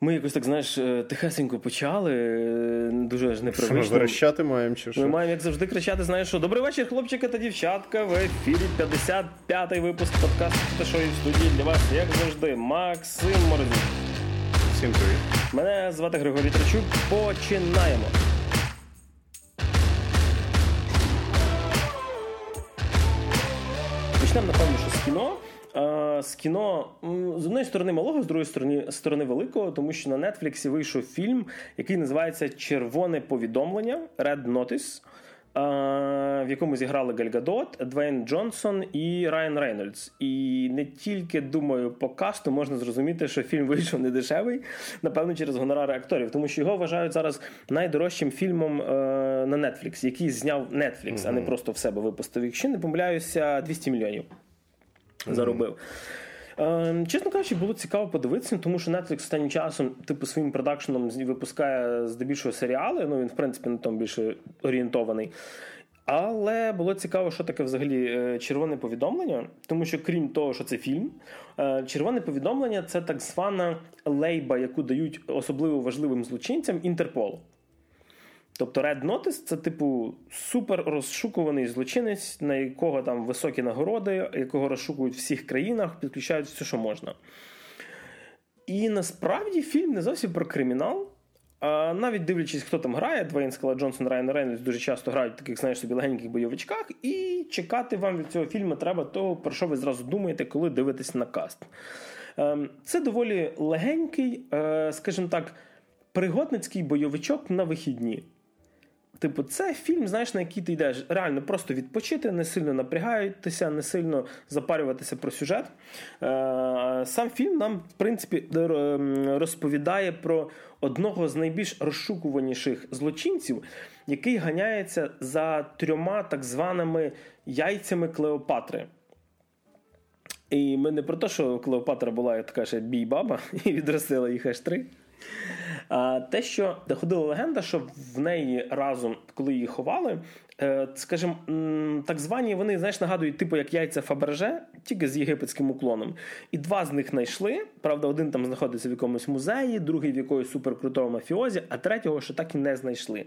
Ми якось так, знаєш, е, тихесенько почали, е, дуже аж непривично. Що ми верещати маємо чи що? Ми маємо, як завжди, кричати, знаєш, що добрий вечір, хлопчики та дівчатка. В ефірі 55-й випуск подкасту та шоу в студії для вас, як завжди, Максим Морозюк. Всім привіт. Мене звати Григорій Трачук. Починаємо. Почнемо, напевно, що з кіно. З кіно з однієї сторони малого, з другої сторони сторони великого, тому що на Нетфліксі вийшов фільм, який називається Червоне повідомлення Red Notice, в якому зіграли Гальгадот, Двейн Джонсон і Райан Рейнольдс. І не тільки думаю, по касту можна зрозуміти, що фільм вийшов не дешевий, напевно, через гонорари акторів, тому що його вважають зараз найдорожчим фільмом на Netflix, який зняв Netflix, mm-hmm. а не просто в себе випустив. Якщо не помиляюся, 200 мільйонів заробив. Е, чесно кажучи, було цікаво подивитися, тому що Netflix останнім часом, типу, своїм продакшеном випускає здебільшого серіали. Ну він, в принципі, на тому більше орієнтований. Але було цікаво, що таке взагалі е, червоне повідомлення, тому що крім того, що це фільм, е, червоне повідомлення це так звана лейба, яку дають особливо важливим злочинцям Інтерпол. Тобто Red Notice це, типу, супер розшукуваний злочинець, на якого там високі нагороди, якого розшукують в всіх країнах, підключають все, що можна. І насправді фільм не зовсім про кримінал. А навіть дивлячись, хто там грає, Двейн Скала Джонсон, Райан Рейнольдс дуже часто грають в таких, знаєш, собі легеньких бойовичках, і чекати вам від цього фільму треба того, про що ви зразу думаєте, коли дивитесь на каст. Ем, це доволі легенький, е, скажімо так, пригодницький бойовичок на вихідні. Типу, це фільм, знаєш, на який ти йдеш реально просто відпочити, не сильно напрягатися, не сильно запарюватися про сюжет. Е, сам фільм нам, в принципі, розповідає про одного з найбільш розшукуваніших злочинців, який ганяється за трьома так званими яйцями Клеопатри. І ми не про те, що Клеопатра була така ще бій-баба і відростила їх аж три. А те, що доходила легенда, що в неї разом, коли її ховали, е, скажімо, так звані вони знаєш, нагадують, типу як яйця Фаберже, тільки з єгипетським уклоном. І два з них знайшли. Правда, один там знаходиться в якомусь музеї, другий в якоїсь суперкрутому мафіозі, а третього ще так і не знайшли.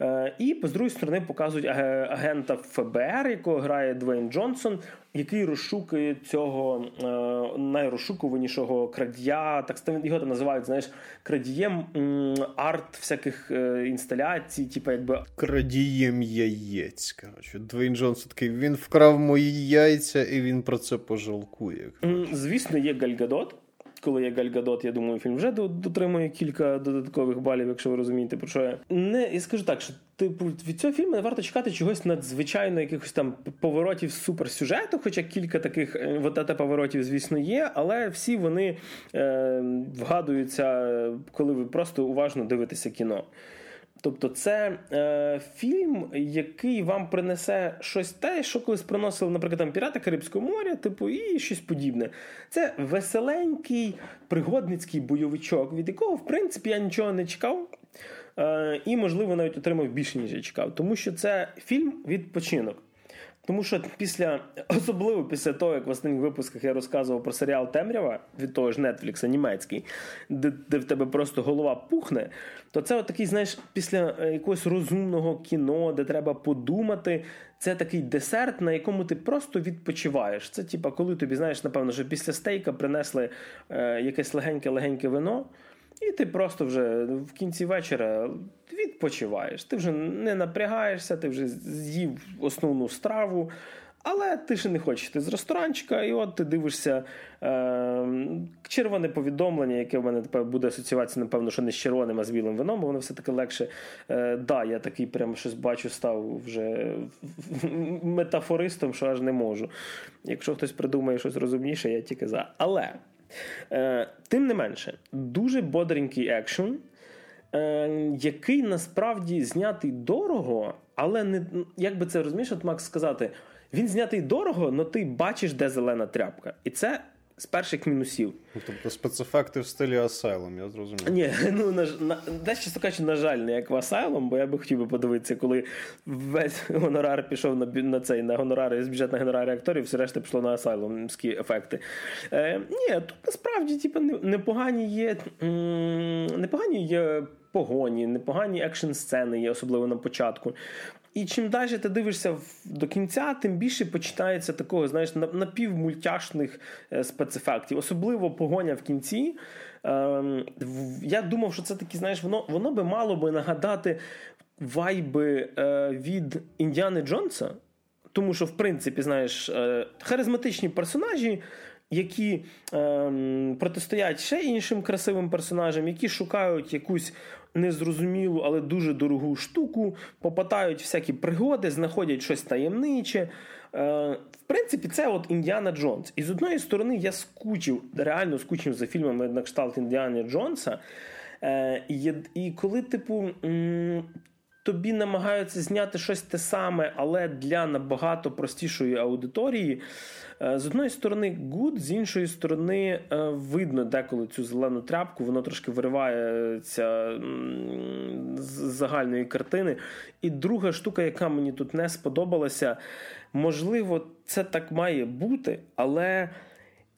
Е, і з другої сторони показують агента ФБР, якого грає Двейн Джонсон, який розшукує цього е, найрозшукуванішого крадія. Так його там називають знаєш, крадієм арт всяких е, інсталяцій, типу якби крадієм яєць. Коротше, Двейн Джонсон такий він вкрав мої яйця, і він про це пожалкує. Звісно, є Гальгадот коли є Гальгадот, я думаю, фільм вже дотримує кілька додаткових балів, якщо ви розумієте, про що я не і скажу так, що типу від цього фільму не варто чекати чогось надзвичайно якихось там поворотів суперсюжету, хоча кілька таких е, вот поворотів, звісно, є, але всі вони е, вгадуються, коли ви просто уважно дивитеся кіно. Тобто це е, фільм, який вам принесе щось те, що колись приносили, наприклад, там Пірати Карибського моря, типу, і щось подібне. Це веселенький пригодницький бойовичок, від якого, в принципі, я нічого не чекав. Е, і, можливо, навіть отримав більше, ніж я чекав. Тому що це фільм відпочинок. Тому що після, особливо після того, як в останніх випусках я розказував про серіал Темрява від того ж Netflix, німецький, де де в тебе просто голова пухне, то це от такий, знаєш, після е, якогось розумного кіно, де треба подумати, це такий десерт, на якому ти просто відпочиваєш. Це, типа, коли тобі, знаєш, напевно, що після стейка принесли е, якесь легеньке-легеньке вино. І ти просто вже в кінці вечора відпочиваєш. Ти вже не напрягаєшся, ти вже з'їв основну страву, але ти ще не хочеш йти з ресторанчика, і от ти дивишся е, червоне повідомлення, яке в мене тепер буде асоціюватися, напевно, що не з червоним, а з білим вином, бо воно все-таки легше. Е, да, я такий прямо щось бачу, став вже метафористом, що аж не можу. Якщо хтось придумає щось розумніше, я тільки за. Але. Е, Тим не менше, дуже бодренький екшн, е, який насправді знятий дорого, але не як би це розумієш, от Макс сказати, він знятий дорого, але ти бачиш, де зелена тряпка. І це з перших мінусів. Ну, тобто спецефекти в стилі Asylum, я зрозумів. Ні, ну на, на дещо кажучи, на жаль, не як в Asylum, бо я би хотів би подивитися, коли весь гонорар пішов на на цей на гонорари з бюджет на гонорари акторів, все решта пішло на асайлумські ефекти. Е, Ні, тут насправді типу, непогані є непогані є погоні, непогані екшн сцени є, особливо на початку. І чим далі ти дивишся до кінця, тим більше починається такого, знаєш, напівмультяшних е, спецефектів. Особливо погоня в кінці. Ем, я думав, що це такі, знаєш, воно воно би мало би нагадати вайби е, від Індіани Джонса. Тому що, в принципі, знаєш, е, харизматичні персонажі, які ем, протистоять ще іншим красивим персонажам, які шукають якусь незрозумілу, але дуже дорогу штуку, попадають всякі пригоди, знаходять щось таємниче. Е, в принципі, це от Індіана Джонс. І з одної сторони, я скучив, реально скучив за фільмами на кшталт Індіана Джонса. Е, і, коли, типу. Тобі намагаються зняти щось те саме, але для набагато простішої аудиторії. Е, з одної сторони, good, з іншої сторони, е, видно деколи цю зелену тряпку, воно трошки виривається з загальної картини. І друга штука, яка мені тут не сподобалася, можливо, це так має бути, але.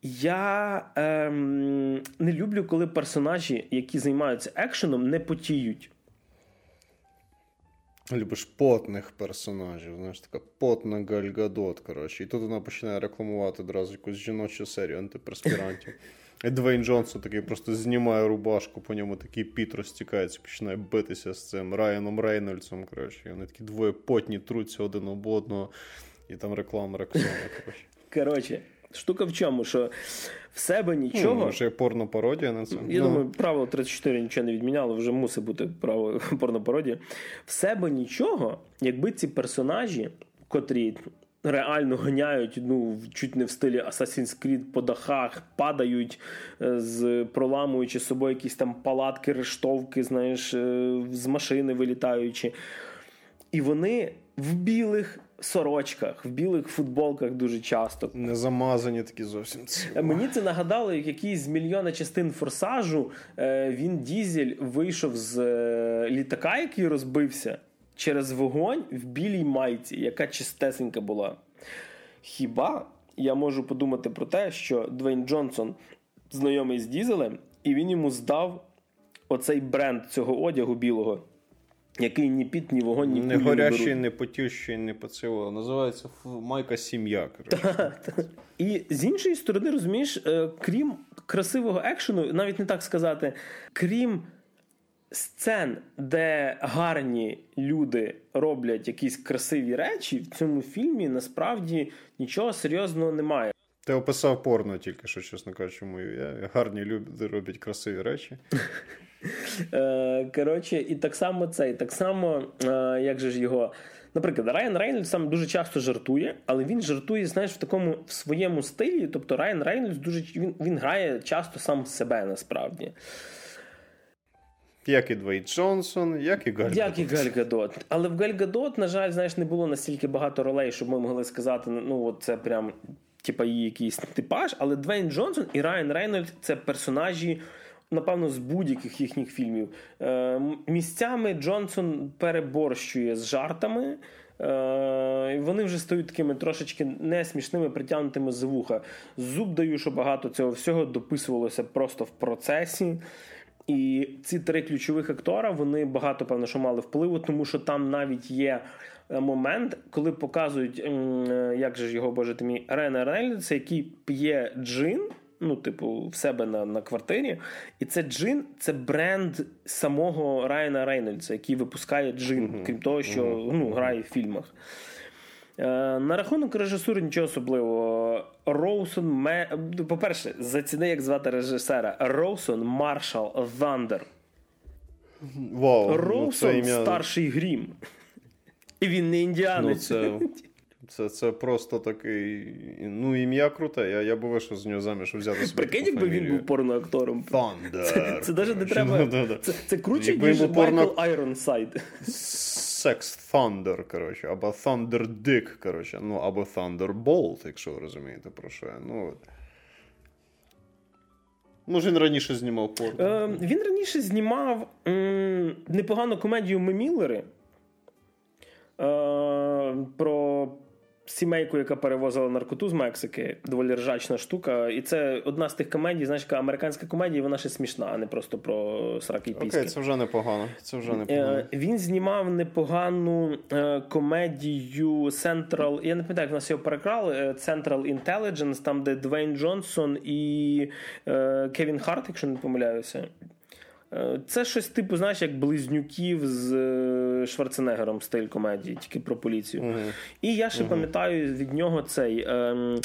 Я ем, не люблю, коли персонажі, які займаються екшеном, не потіють. Любиш потних персонажів, знаєш, така потна Гальгадот, коротше. І тут вона починає рекламувати одразу якусь жіночу серію антиперспірантів. І Двейн Джонсон такий просто знімає рубашку, по ньому такий піт розтікається, починає битися з цим Райаном Рейнольдсом. коротше. І вони такі двоє потні труться один об одного, і там реклама Рексона. коротше. Коротше, штука в чому, що в себе нічого. Ну, Може, порнопародія на це. Я ну. думаю, правило 34 нічого не відміняло, вже мусить бути порнопародія. В себе нічого, якби ці персонажі, котрі. Реально ганяють ну, чуть не в стилі Assassin's Creed по дахах, падають, е, з проламуючи собою якісь там палатки, рештовки, знаєш, е, з машини вилітаючи. І вони в білих сорочках, в білих футболках дуже часто. Не замазані такі зовсім. Е, мені це нагадало, як якийсь з мільйона частин форсажу е, він дізель вийшов з е, літака, який розбився через вогонь в білій майці, яка чистесенька була. Хіба я можу подумати про те, що Двейн Джонсон знайомий з дізелем, і він йому здав оцей бренд цього одягу білого який ні піт, ні вогонь, ні Не горящий, не потющий, не поціло. Називається майка сім'я. І з іншої сторони, розумієш, е, крім красивого екшену, навіть не так сказати, крім сцен, де гарні люди роблять якісь красиві речі, в цьому фільмі насправді нічого серйозного немає. Ти описав порно тільки що, чесно кажучи, мою. Гарні люди роблять красиві речі. Е, коротше, і так само це, і так само, е, як же ж його. Наприклад, Райан Рейнольдс сам дуже часто жартує, але він жартує, знаєш, в такому в своєму стилі. Тобто Райан Рейнольдс дуже він він грає часто сам себе насправді. Як і Двейн Джонсон, як і Галь Як і Галь Гадот. Але в Галь Гадот, на жаль, знаєш, не було настільки багато ролей, щоб ми могли сказати, ну, от це прям типа її якийсь типаж. Але Двейн Джонсон і Райан Рейнольдс це персонажі напевно, з будь-яких їхніх фільмів. Е, місцями Джонсон переборщує з жартами. Е, вони вже стають такими трошечки несмішними, притягнутими за вуха. Зуб даю, що багато цього всього дописувалося просто в процесі. І ці три ключових актора вони багато певно, що мали впливу, тому що там навіть є е, момент, коли показують, як же його боже мій, Рена Рейнольдса, який п'є джин ну, типу, в себе на на квартирі. І це джин, це бренд самого Райана Рейнольдса, який випускає джин, uh-huh. крім того, що uh-huh. ну, грає в фільмах. Е, на рахунок режисури нічого особливого. Роусон, М... по-перше, заціни, як звати режисера. Роусон Маршал Thunder. Wow, Роусон ну, ім'я... Маршал Грім. І він не індіанець. Ну, це... Це це просто такий. Ну, ім'я круте. Я я би вийшов з нього заміж взяти собі. Прикинь, якби він був порноактором. Thunder. Це це навіть не треба. Це це круче, ніж Майкл Айронсайд. Sex Thunder, коротше, або Thunder Dick, коротше, ну, або Thunderbolt, якщо ви розумієте, про що я. Ну, Може, він раніше знімав порно. Е, Він раніше знімав м, непогану комедію Ми Міллери е, про сімейку, яка перевозила наркоту з Мексики. Доволі ржачна штука. І це одна з тих комедій, знаєш, яка американська комедія, вона ще смішна, а не просто про сраки і піськи. Окей, це вже непогано. Це вже непогано. Е, Він знімав непогану е, комедію Central, я не пам'ятаю, як в нас його перекрали. е, Central Intelligence, там, де Двейн Джонсон і Кевін Харт, якщо не помиляюся. Е, Це щось типу, знаєш, як близнюків з е, Шварценеггером стиль комедії, тільки про поліцію. І я ще пам'ятаю від нього цей. ем,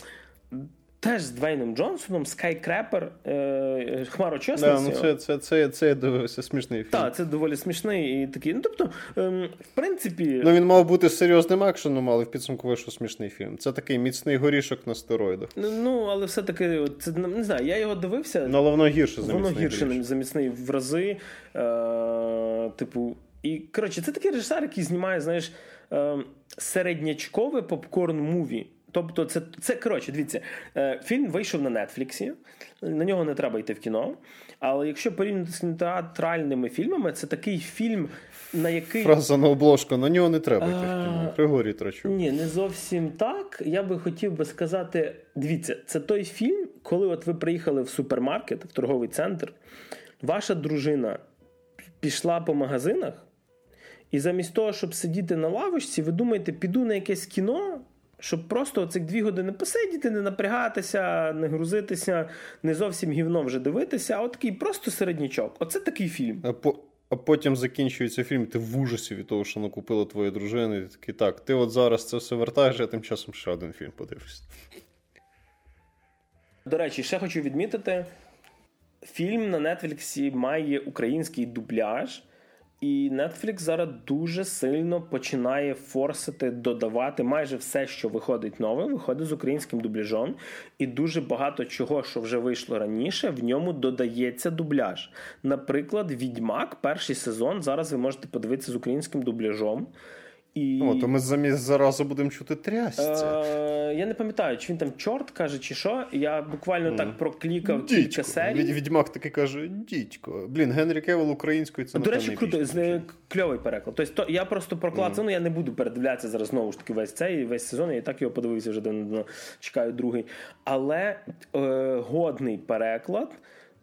Теж з Двейном Джонсоном, Скайкрепер, е, Хмарочесниця. Да, ну це, це, це, це я дивився смішний фільм. Так, це доволі смішний і такий. Ну, тобто, ем, в принципі, Ну він мав бути серйозним екшеном, але в підсумку вийшов смішний фільм. Це такий міцний горішок на стероїдах. ну, але все-таки, це не знаю, я його дивився. Ну, але воно гірше за Воно гірше горішок. за міцний в рази. Е, типу, і коротше, це такий режисер, який знімає, знаєш, е, середнячкове popcorn movie. Тобто, це, це коротше, дивіться, е, фільм вийшов на Нетфліксі, на нього не треба йти в кіно. Але якщо порівняти з театральними фільмами, це такий фільм, на який. Фраза на обложку, на нього не треба йти в кіно. Григорій Трачук. Ні, не зовсім так. Я би хотів би сказати: дивіться, це той фільм, коли от ви приїхали в супермаркет, в торговий центр, ваша дружина пішла по магазинах, і замість того, щоб сидіти на лавочці, ви думаєте, піду на якесь кіно. Щоб просто цих дві години посидіти, не напрягатися, не грузитися, не зовсім гівно вже дивитися, а от такий просто середнячок. Оце такий фільм. А, по, а потім закінчується фільм, ти в ужасі від того, що накупила твоя дружина, і ти такий, так, ти от зараз це все вертаєш, я тим часом ще один фільм подивлюсь. До речі, ще хочу відмітити: фільм на Нетфліксі має український дубляж, і Netflix зараз дуже сильно починає форсити, додавати майже все, що виходить нове, виходить з українським дубляжом. І дуже багато чого, що вже вийшло раніше, в ньому додається дубляж. Наприклад, Відьмак, перший сезон. Зараз ви можете подивитися з українським дубляжом. І... О, то ми замість заразу будемо чути трясця. Е, я не пам'ятаю, чи він там чорт каже, чи що. Я буквально так проклікав кілька Дідько. серій. Від, відьмак таки каже: дідько. Блін, Генрі Кевел українською це До речі, круто, з- кльовий переклад. Тобто, то, я просто проклацав, ну я не буду передивлятися зараз знову ж таки весь цей весь сезон. Я і так його подивився вже давно, чекаю другий. Але е, годний переклад.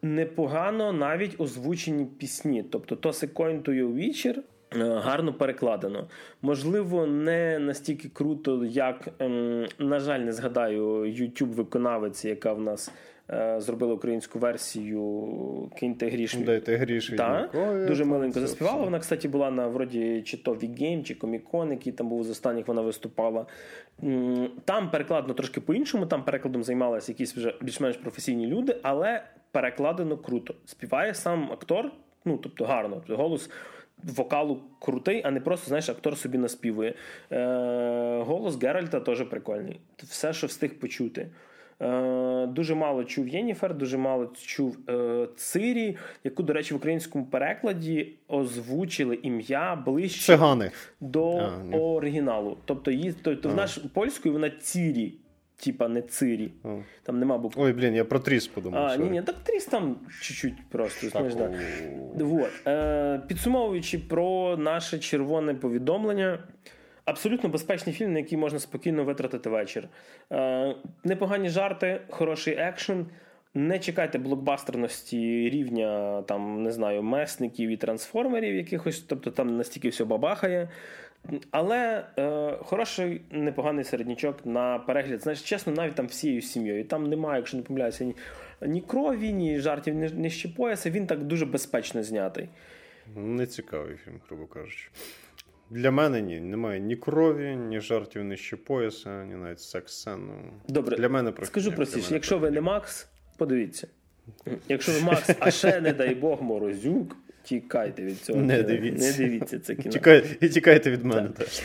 Непогано навіть озвучені пісні. Тобто, то секойн to your вечір гарно перекладено. Можливо, не настільки круто, як, ем, на жаль, не згадаю youtube виконавець яка в нас е, зробила українську версію Киньте гріш. Дайте гріші. Так, Ой, дуже миленько заспівала. все. Вона, кстати, була на вроді чи то Вігейм, чи Комікон, який там був з останніх, вона виступала. Там перекладено трошки по-іншому, там перекладом займалися якісь вже більш-менш професійні люди, але перекладено круто. Співає сам актор, ну тобто гарно. Тобто голос вокалу крутий, а не просто, знаєш, актор собі наспівує. Е, голос Геральта теж прикольний. Все, що встиг почути. Е, дуже мало чув Єніфер, дуже мало чув е, Цирі, яку, до речі, в українському перекладі озвучили ім'я ближче Цигани. до А, оригіналу. Тобто, її, тобто в наш польською вона Цірі, типа не Цирі. О. Там нема букв. Ой, блін, я про тріс подумав. А, ні, ні, так тріс там чуть-чуть просто. знаєш, да. Вот. Е, підсумовуючи про наше червоне повідомлення. Абсолютно безпечний фільм, на який можна спокійно витратити вечір. Е, непогані жарти, хороший екшен. Не чекайте блокбастерності рівня там, не знаю, месників і трансформерів якихось, тобто там настільки все бабахає. Але е, хороший, непоганий середнячок на перегляд. Знаєш, чесно, навіть там всією сім'єю. Там немає, якщо не помиляюся, ні, ні крові, ні жартів, ні, ні ще пояса. Він так дуже безпечно знятий. Не цікавий фільм, грубо кажучи. Для мене ні. Немає ні крові, ні жартів нижче пояса, ні навіть секс-сцен. Ну, Добре, Для мене про- скажу простіше, якщо ви не Макс, подивіться. Якщо ви Макс, а ще не дай Бог морозюк, тікайте від цього. Не дивіться. Не дивіться це кіно. Тікай, тікайте від мене теж.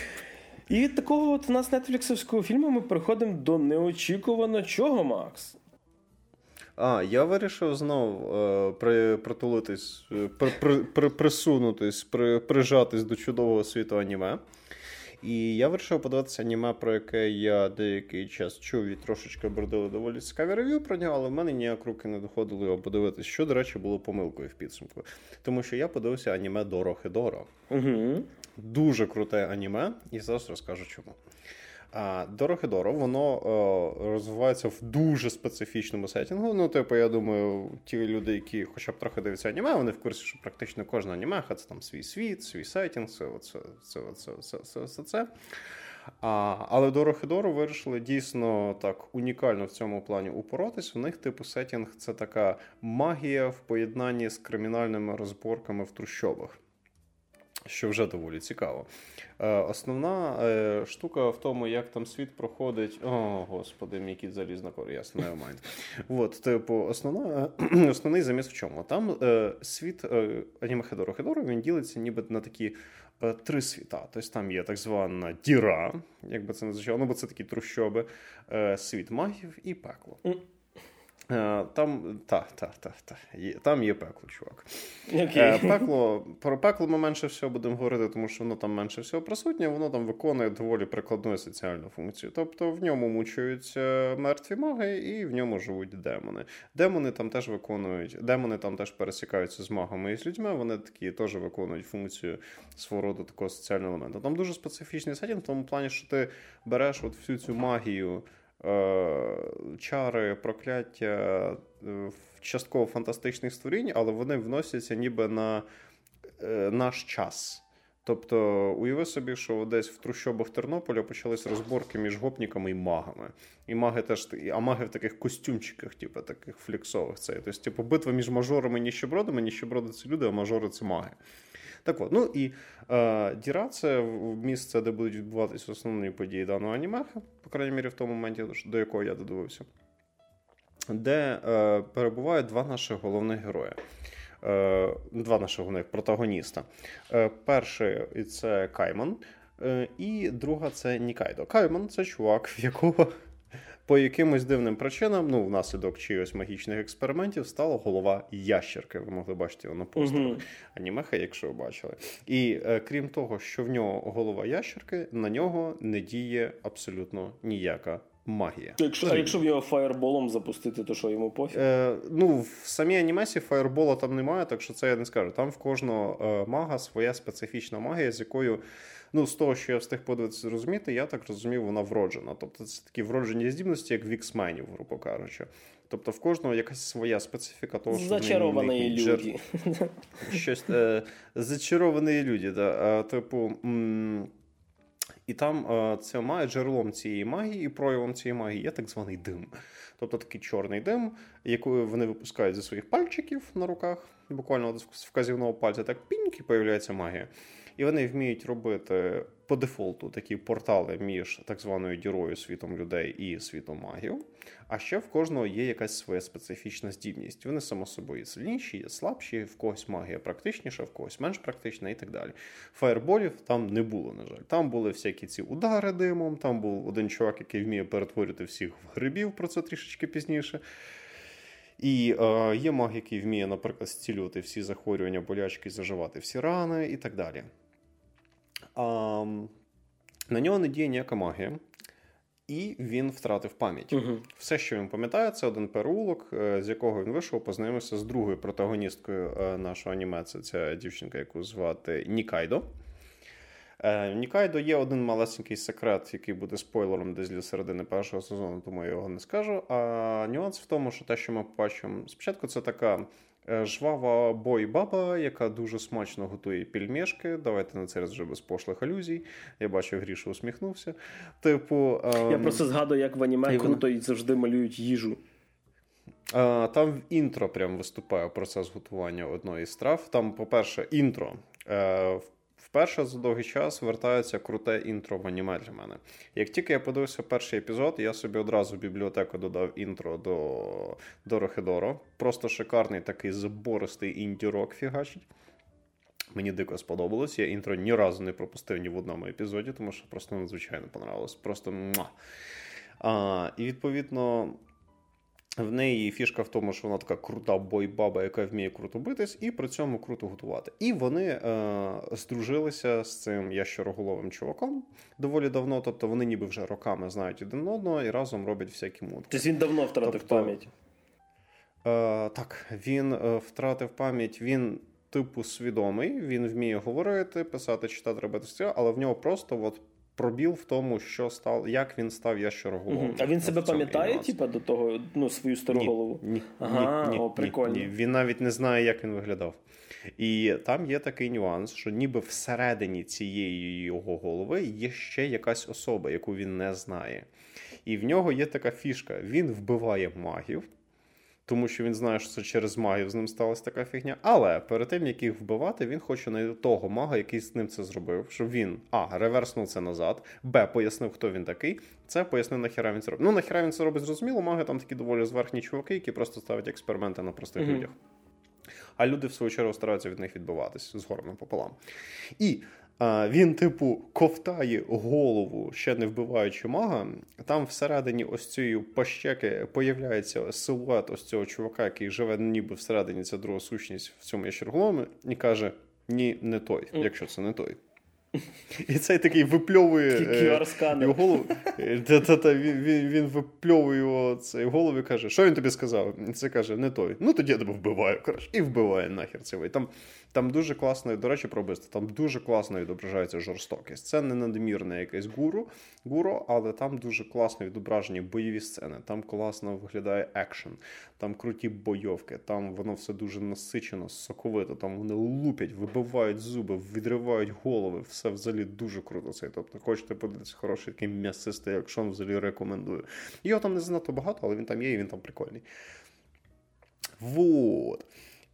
І від такого от у нас нетфліксовського фільму ми переходимо до неочікувано чого, Макс. А, я вирішив знову е, при, притулитись, е, при, при, при, присунутись, при, прижатись до чудового світу аніме. І я вирішив подивитися аніме, про яке я деякий час чув і трошечки бродили доволі цікаві рев'ю про нього, але в мене ніяк руки не доходили його подивитися, що, до речі, було помилкою в підсумку. Тому що я подивився аніме Дорохидоро. Угу. Дуже круте аніме, і зараз розкажу чому. А Дорохидоро, воно о, розвивається в дуже специфічному сетінгу. Ну, типу, я думаю, ті люди, які хоча б трохи дивляться аніме, вони в курсі, що практично кожна аніме це там свій світ, свій сетінг, це це, це, це, це, це, це. А, Але Дорохидору вирішили дійсно так унікально в цьому плані упоротись. У них, типу, сетінг це така магія в поєднанні з кримінальними розборками в трущобах що вже доволі цікаво. Е, основна е, штука в тому, як там світ проходить. О, господи, мій кіт заліз на кор, ясно, не mind. От, типу, основна, основний заміс в чому? Там е, світ е, аніме Хедоро Хедоро він ділиться ніби на такі. Е, три світа. Тобто там є так звана діра, як би це не звучало, ну бо це такі трущоби, е, світ магів і пекло. Е, там та, та, та, та, там є пекло, чувак. Okay. Пекло, Про пекло ми менше всього будемо говорити, тому що воно там менше всього присутнє, воно там виконує доволі прикладну соціальну функцію. Тобто в ньому мучуються мертві маги, і в ньому живуть демони. Демони там теж виконують, демони там теж пересікаються з магами і з людьми. Вони такі теж виконують функцію свого роду такого соціального елементу. Там дуже специфічний сетінг в тому плані, що ти береш от всю цю магію. Е, чари, прокляття е, частково фантастичних створінь, але вони вносяться ніби на е, наш час. Тобто, уяви собі, що десь в трущобах Тернополя почались розборки між гопніками і магами. І маги теж а маги в таких костюмчиках, типу таких фліксових. Це. Тобто, типу, битва між мажорами і ніщебродами, ніщеброди це люди, а мажори це маги. Так от, ну і е, Діра це місце, де будуть відбуватися основні події даного аніме, по крайній мірі, в тому моменті, до якого я додивився, де е, перебувають два наших головних герої. Е, Два наших головних протагоніста. Е, Перший це Кайман, е, і друга це Нікайдо. Кайман це чувак, в якого по якимось дивним причинам, ну, внаслідок чиїсь магічних експериментів, стала голова ящерки. Ви могли бачити його на постерах uh-huh. анімеха, якщо ви бачили. І е, крім того, що в нього голова ящерки, на нього не діє абсолютно ніяка. Магія. Якщо а якщо в нього фаєрболом запустити, то що йому пофіг? Е, Ну, в самій анімесі фаєрбола там немає, так що це я не скажу. Там в кожного е, мага своя специфічна магія, з якою Ну, з того, що я встиг подивитися зрозуміти, я так розумів, вона вроджена. Тобто це такі вроджені здібності, як віксменів, грубо кажучи. Тобто в кожного якась своя специфіка того, що Зачаровані люди. Щось е, зачаровані люди, да. Типу. М- і там е, це має джерелом цієї магії і проявом цієї магії є так званий дим. Тобто такий чорний дим, який вони випускають зі своїх пальчиків на руках, буквально з вказівного пальця, так піньки появляється магія. І вони вміють робити по дефолту такі портали між так званою дірою світом людей і світом магів. А ще в кожного є якась своя специфічна здібність. Вони само собою сильніші, є слабші, в когось магія практичніша, в когось менш практична і так далі. Фаєрболів там не було, на жаль. Там були всякі ці удари димом, там був один чувак, який вміє перетворювати всіх в грибів, про це трішечки пізніше. І е, є маг, який вміє, наприклад, зцілювати всі захворювання, болячки, заживати всі рани і так далі. На нього не діє ніяка магія, і він втратив пам'ять. uh Все, що він пам'ятає, це один переулок, е, з якого він вийшов, познайомився з другою протагоністкою е, нашого аніме. Це ця дівчинка, яку звати Нікайдо. Е, Нікайдо є один малесенький секрет, який буде спойлером десь для середини першого сезону, тому я його не скажу. А нюанс в тому, що те, що ми побачимо, спочатку це така жвава бой-баба, яка дуже смачно готує пільмешки. Давайте на це вже без пошлих алюзій. Я бачу, Гріша усміхнувся. Типу, ем... Я просто згадую, як в аніме круто і завжди малюють їжу. Е, там в інтро прям виступає процес готування одної з страв. Там, по-перше, інтро. Е, Вперше за довгий час вертається круте інтро в аніме для мене. Як тільки я подивився перший епізод, я собі одразу в бібліотеку додав інтро до Дорохедоро. Просто шикарний такий забористий інді-рок фігачить. Мені дико сподобалось. Я інтро ні разу не пропустив ні в одному епізоді, тому що просто надзвичайно понравилось. Просто муа. А, І відповідно В неї фішка в тому, що вона така крута бойбаба, яка вміє круто битись, і при цьому круто готувати. І вони е, здружилися з цим ящероголовим чуваком доволі давно. Тобто вони ніби вже роками знають один одного і разом роблять всякі мутки. Тобто він давно втратив Тобто, пам'ять. Е, так, він е, втратив пам'ять. Він. Типу свідомий, він вміє говорити, писати, читати, робити все, але в нього просто от пробіл в тому, що став, як він став ящероголовим. А він себе пам'ятає, типа, до того, ну, свою стару Ні, голову? Ні, Ага, ні, о, ні, прикольно. Ні, Він навіть не знає, як він виглядав. І там є такий нюанс, що ніби всередині цієї його голови є ще якась особа, яку він не знає. І в нього є така фішка: він вбиває магів. Тому що він знає, що це через магів з ним сталася така фігня. Але перед тим, як їх вбивати, він хоче знайти того мага, який з ним це зробив, щоб він А. Реверснув це назад, Б. Пояснив, хто він такий. Це пояснив, нахіра він це робить. Ну, нахіра він це робить, зрозуміло, маги там такі доволі зверхні чуваки, які просто ставлять експерименти на простих Мгм. людях. А люди, в свою чергу, стараються від них відбиватись з пополам. І він, типу, ковтає голову, ще не вбиваючи мага. Там всередині ось цієї пащеки появляється силует ось цього чувака, який живе ніби всередині ця друга сущність в цьому ящерголові, і каже: ні, не той, якщо це не той. І цей такий випльовує е, його голову. Е, Та-та-та, він, випльовує його цей голову і каже, що він тобі сказав? І Це каже, не той. Ну тоді я тебе вбиваю. Коротше, і вбиває нахер. І Там, там дуже класно, до речі, про вбивство, там дуже класно відображається жорстокість. Це не надмірне якесь гуру, гуру, але там дуже класно відображені бойові сцени. Там класно виглядає екшен, там круті бойовки, там воно все дуже насичено, соковито. Там вони лупять, вибивають зуби, відривають голови. Все взагалі дуже круто. Це. Тобто, хочете подивитися хороший такий м'ясистий екшон, взагалі рекомендую. Його там не занадто багато, але він там є, і він там прикольний. Вот.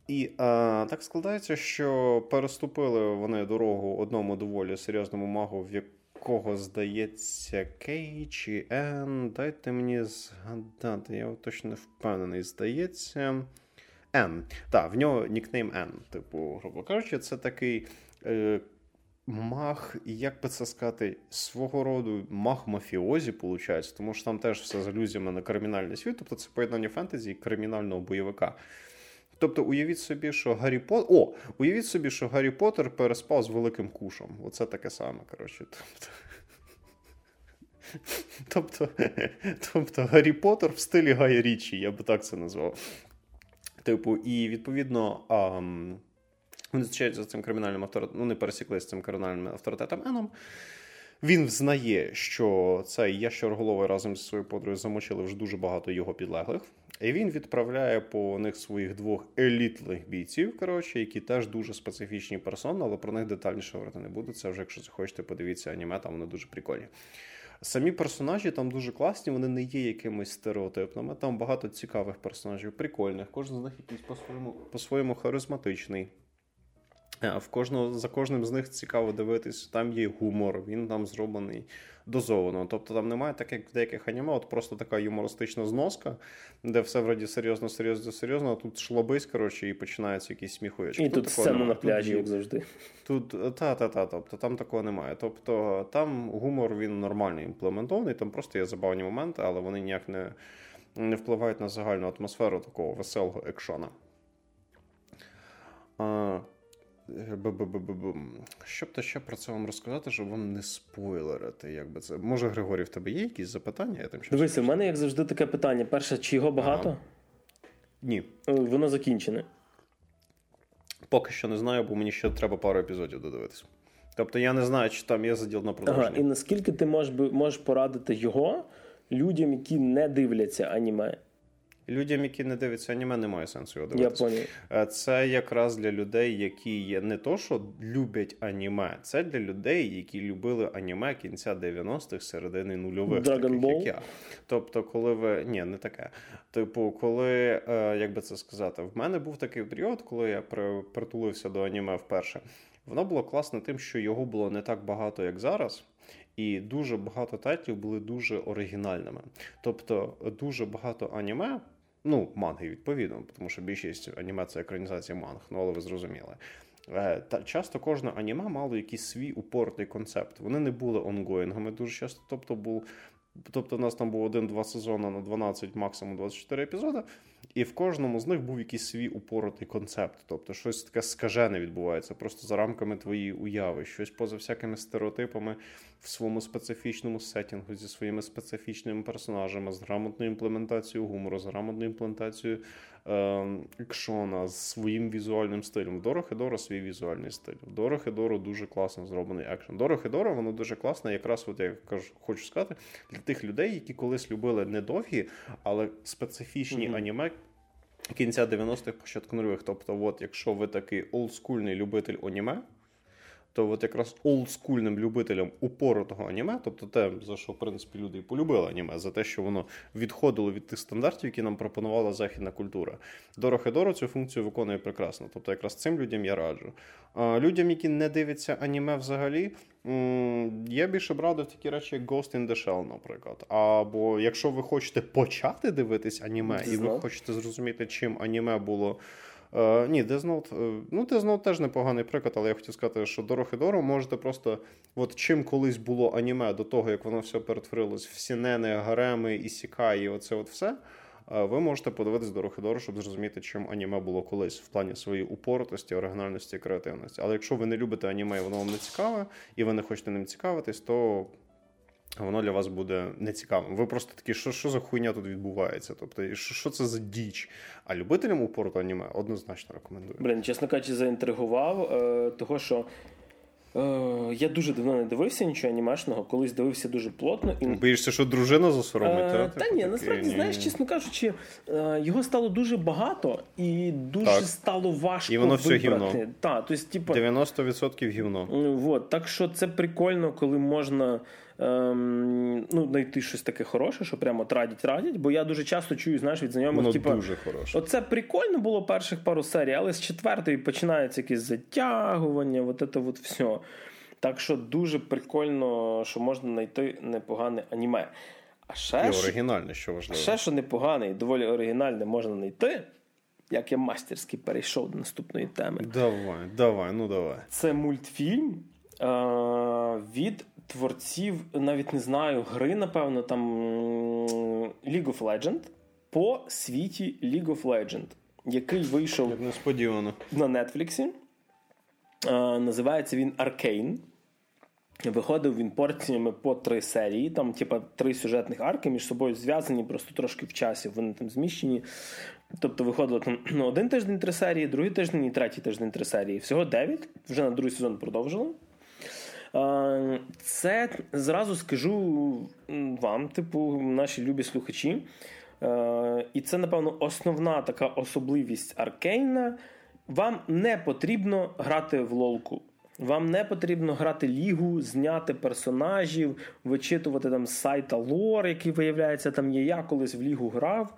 І а, так складається, що переступили вони дорогу одному доволі серйозному магу, в якого здається Кей чи Ен. Дайте мені згадати, я точно не впевнений. Здається. Н. Так, в нього нікнейм Н. Типу, грубо кажучи, це такий. Е, Маг, як би це сказати, свого роду маг мафіозі, виходить, тому що там теж все з алюзіями на кримінальний світ, тобто це поєднання фентезі і кримінального бойовика. Тобто, уявіть собі, що Гаррі Поттер... О, уявіть собі, що Гаррі Поттер переспав з великим кушом. Оце таке саме, коротше. Тобто, тобто, тобто Гаррі Поттер в стилі Гая Річі, я би так це назвав. Типу, і відповідно. Ам... Вони зустрічаються з цим кримінальним авторитетом, ну не пересіклися з цим кримінальним авторитетом Еном. Він взнає, що цей ящерголовий разом зі своєю подругою замочили вже дуже багато його підлеглих. І він відправляє по них своїх двох елітних бійців, коротше, які теж дуже специфічні персони, але про них детальніше говорити не буду. Це вже, якщо захочете, подивіться аніме, там вони дуже прикольні. Самі персонажі там дуже класні, вони не є якимись стереотипними. Там багато цікавих персонажів, прикольних. Кожен з них якийсь по-своєму, по-своєму харизматичний. В кожного, За кожним з них цікаво дивитись, там є гумор, він там зроблений дозовано. Тобто там немає так, як в деяких аніме, от просто така юмористична зноска, де все вроді серйозно, серйозно, серйозно, а тут шлобись, коротше, і починаються якісь сміхуєчки. І тут, тут сцена на пляжі, тут, як завжди. Тут та-та-та, тобто там такого немає. Тобто там гумор він нормально імплементований, там просто є забавні моменти, але вони ніяк не, не впливають на загальну атмосферу такого веселого екшона. А, що б то ще про це вам розказати, щоб вам не спойлерити, як би це. Може, Григорій, в тебе є якісь запитання? Я тим Дивися, в мене як завжди таке питання. Перше, чи його багато? Ага. Ні. Воно закінчене. Поки що не знаю, бо мені ще треба пару епізодів додивитися. Тобто я не знаю, чи там є заділ на продовження. Ага, І наскільки ти можеш можеш порадити його людям, які не дивляться аніме? Людям, які не дивляться аніме, немає сенсу його дивитися. Я поняв. Це якраз для людей, які є не то, що люблять аніме, це для людей, які любили аніме кінця 90-х, середини нульових, Dragon таких, Ball? як я. Тобто, коли ви. Ні, не таке. Типу, коли, як би це сказати, в мене був такий період, коли я притулився до аніме вперше. Воно було класно тим, що його було не так багато, як зараз. І дуже багато тайтлів були дуже оригінальними. Тобто, дуже багато аніме, ну, манги, відповідно, тому що більшість аніме це екранізація манг, ну але ви зрозуміли. Та часто кожне аніме мало якийсь свій упортий концепт. Вони не були онгоїнгами дуже часто, тобто був. Тобто, у нас там був один-два сезони на 12, максимум 24 епізоди, і в кожному з них був якийсь свій упоротий концепт. Тобто, щось таке скажене відбувається, просто за рамками твоєї уяви, щось поза всякими стереотипами в своєму специфічному сетінгу, зі своїми специфічними персонажами, з грамотною імплементацією гумору, з грамотною імплементацією е, екшона, з своїм візуальним стилем. В Доро Хедоро свій візуальний стиль. В Доро Хедоро дуже класно зроблений екшен. Доро Хедоро, воно дуже класне, якраз от я кажу, хочу сказати, для тих людей, які колись любили недовгі, але специфічні mm-hmm. аніме. Кінця 90-х, початку нульових. Тобто, от, якщо ви такий олдскульний любитель аніме, то от якраз олдскульним любителям упоротого аніме, тобто те, за що в принципі люди і полюбили аніме, за те, що воно відходило від тих стандартів, які нам пропонувала західна культура. Дорохедоро цю функцію виконує прекрасно. Тобто, якраз цим людям я раджу. А Людям, які не дивляться аніме взагалі, я більше б радив такі речі, як Ghost in the Shell, наприклад. Або якщо ви хочете почати дивитись аніме, і ви хочете зрозуміти, чим аніме було. Е, ні, Death Note, е, ну Death Note теж непоганий приклад, але я хотів сказати, що Дорохидоро можете просто, от чим колись було аніме до того, як воно все перетворилось в сінени, гареми, ісікаї, оце от все. Е, ви можете подивитись Дорохидоро, щоб зрозуміти, чим аніме було колись в плані своєї упоротості, оригінальності і креативності. Але якщо ви не любите аніме, і воно вам не цікаве, і ви не хочете ним цікавитись, то воно для вас буде нецікавим. Ви просто такі, що що за хуйня тут відбувається? Тобто, що що це за діч? А любителям упорту аніме однозначно рекомендую. Блін, чесно кажучи, заінтригував, е, того що. Е, я дуже давно не дивився нічого анімешного, колись дивився дуже плотно. І... Боїшся, що дружина засоромить? Е, та, та ні, такий, насправді, знаєш, чесно кажучи, е, його стало дуже багато і дуже так. стало важко. І воно все гівно. Та, то есть, типу, 90% гівно. Вот, так що це прикольно, коли можна ем, ну, знайти щось таке хороше, що прямо радять, радять. Бо я дуже часто чую, знаєш, від знайомих, типу, дуже хороше. Оце прикольно було перших пару серій, але з четвертої починається якесь затягування, от це от все. Так що дуже прикольно, що можна знайти непогане аніме. А ще І оригінальне, що важливо. Ще, що непогане і доволі оригінальне можна знайти. Як я мастерськи перейшов до наступної теми. Давай, давай, ну давай. Це мультфільм е- від творців, навіть не знаю, гри, напевно, там League of Legends по світі League of Legends, який вийшов Як несподівано. на Нетфліксі. Називається він Arcane. Виходив він порціями по три серії, там, типа, три сюжетних арки між собою зв'язані, просто трошки в часі. Вони там зміщені. Тобто виходило там ну, один тиждень три серії, другий тиждень і третій тиждень три серії. Всього дев'ять. Вже на другий сезон продовжили. Це зразу скажу вам, типу, наші любі слухачі. І це, напевно, основна така особливість Аркейна. Вам не потрібно грати в лолку. Вам не потрібно грати лігу, зняти персонажів, вичитувати там з сайта лор, який виявляється, там є. Я колись в лігу грав.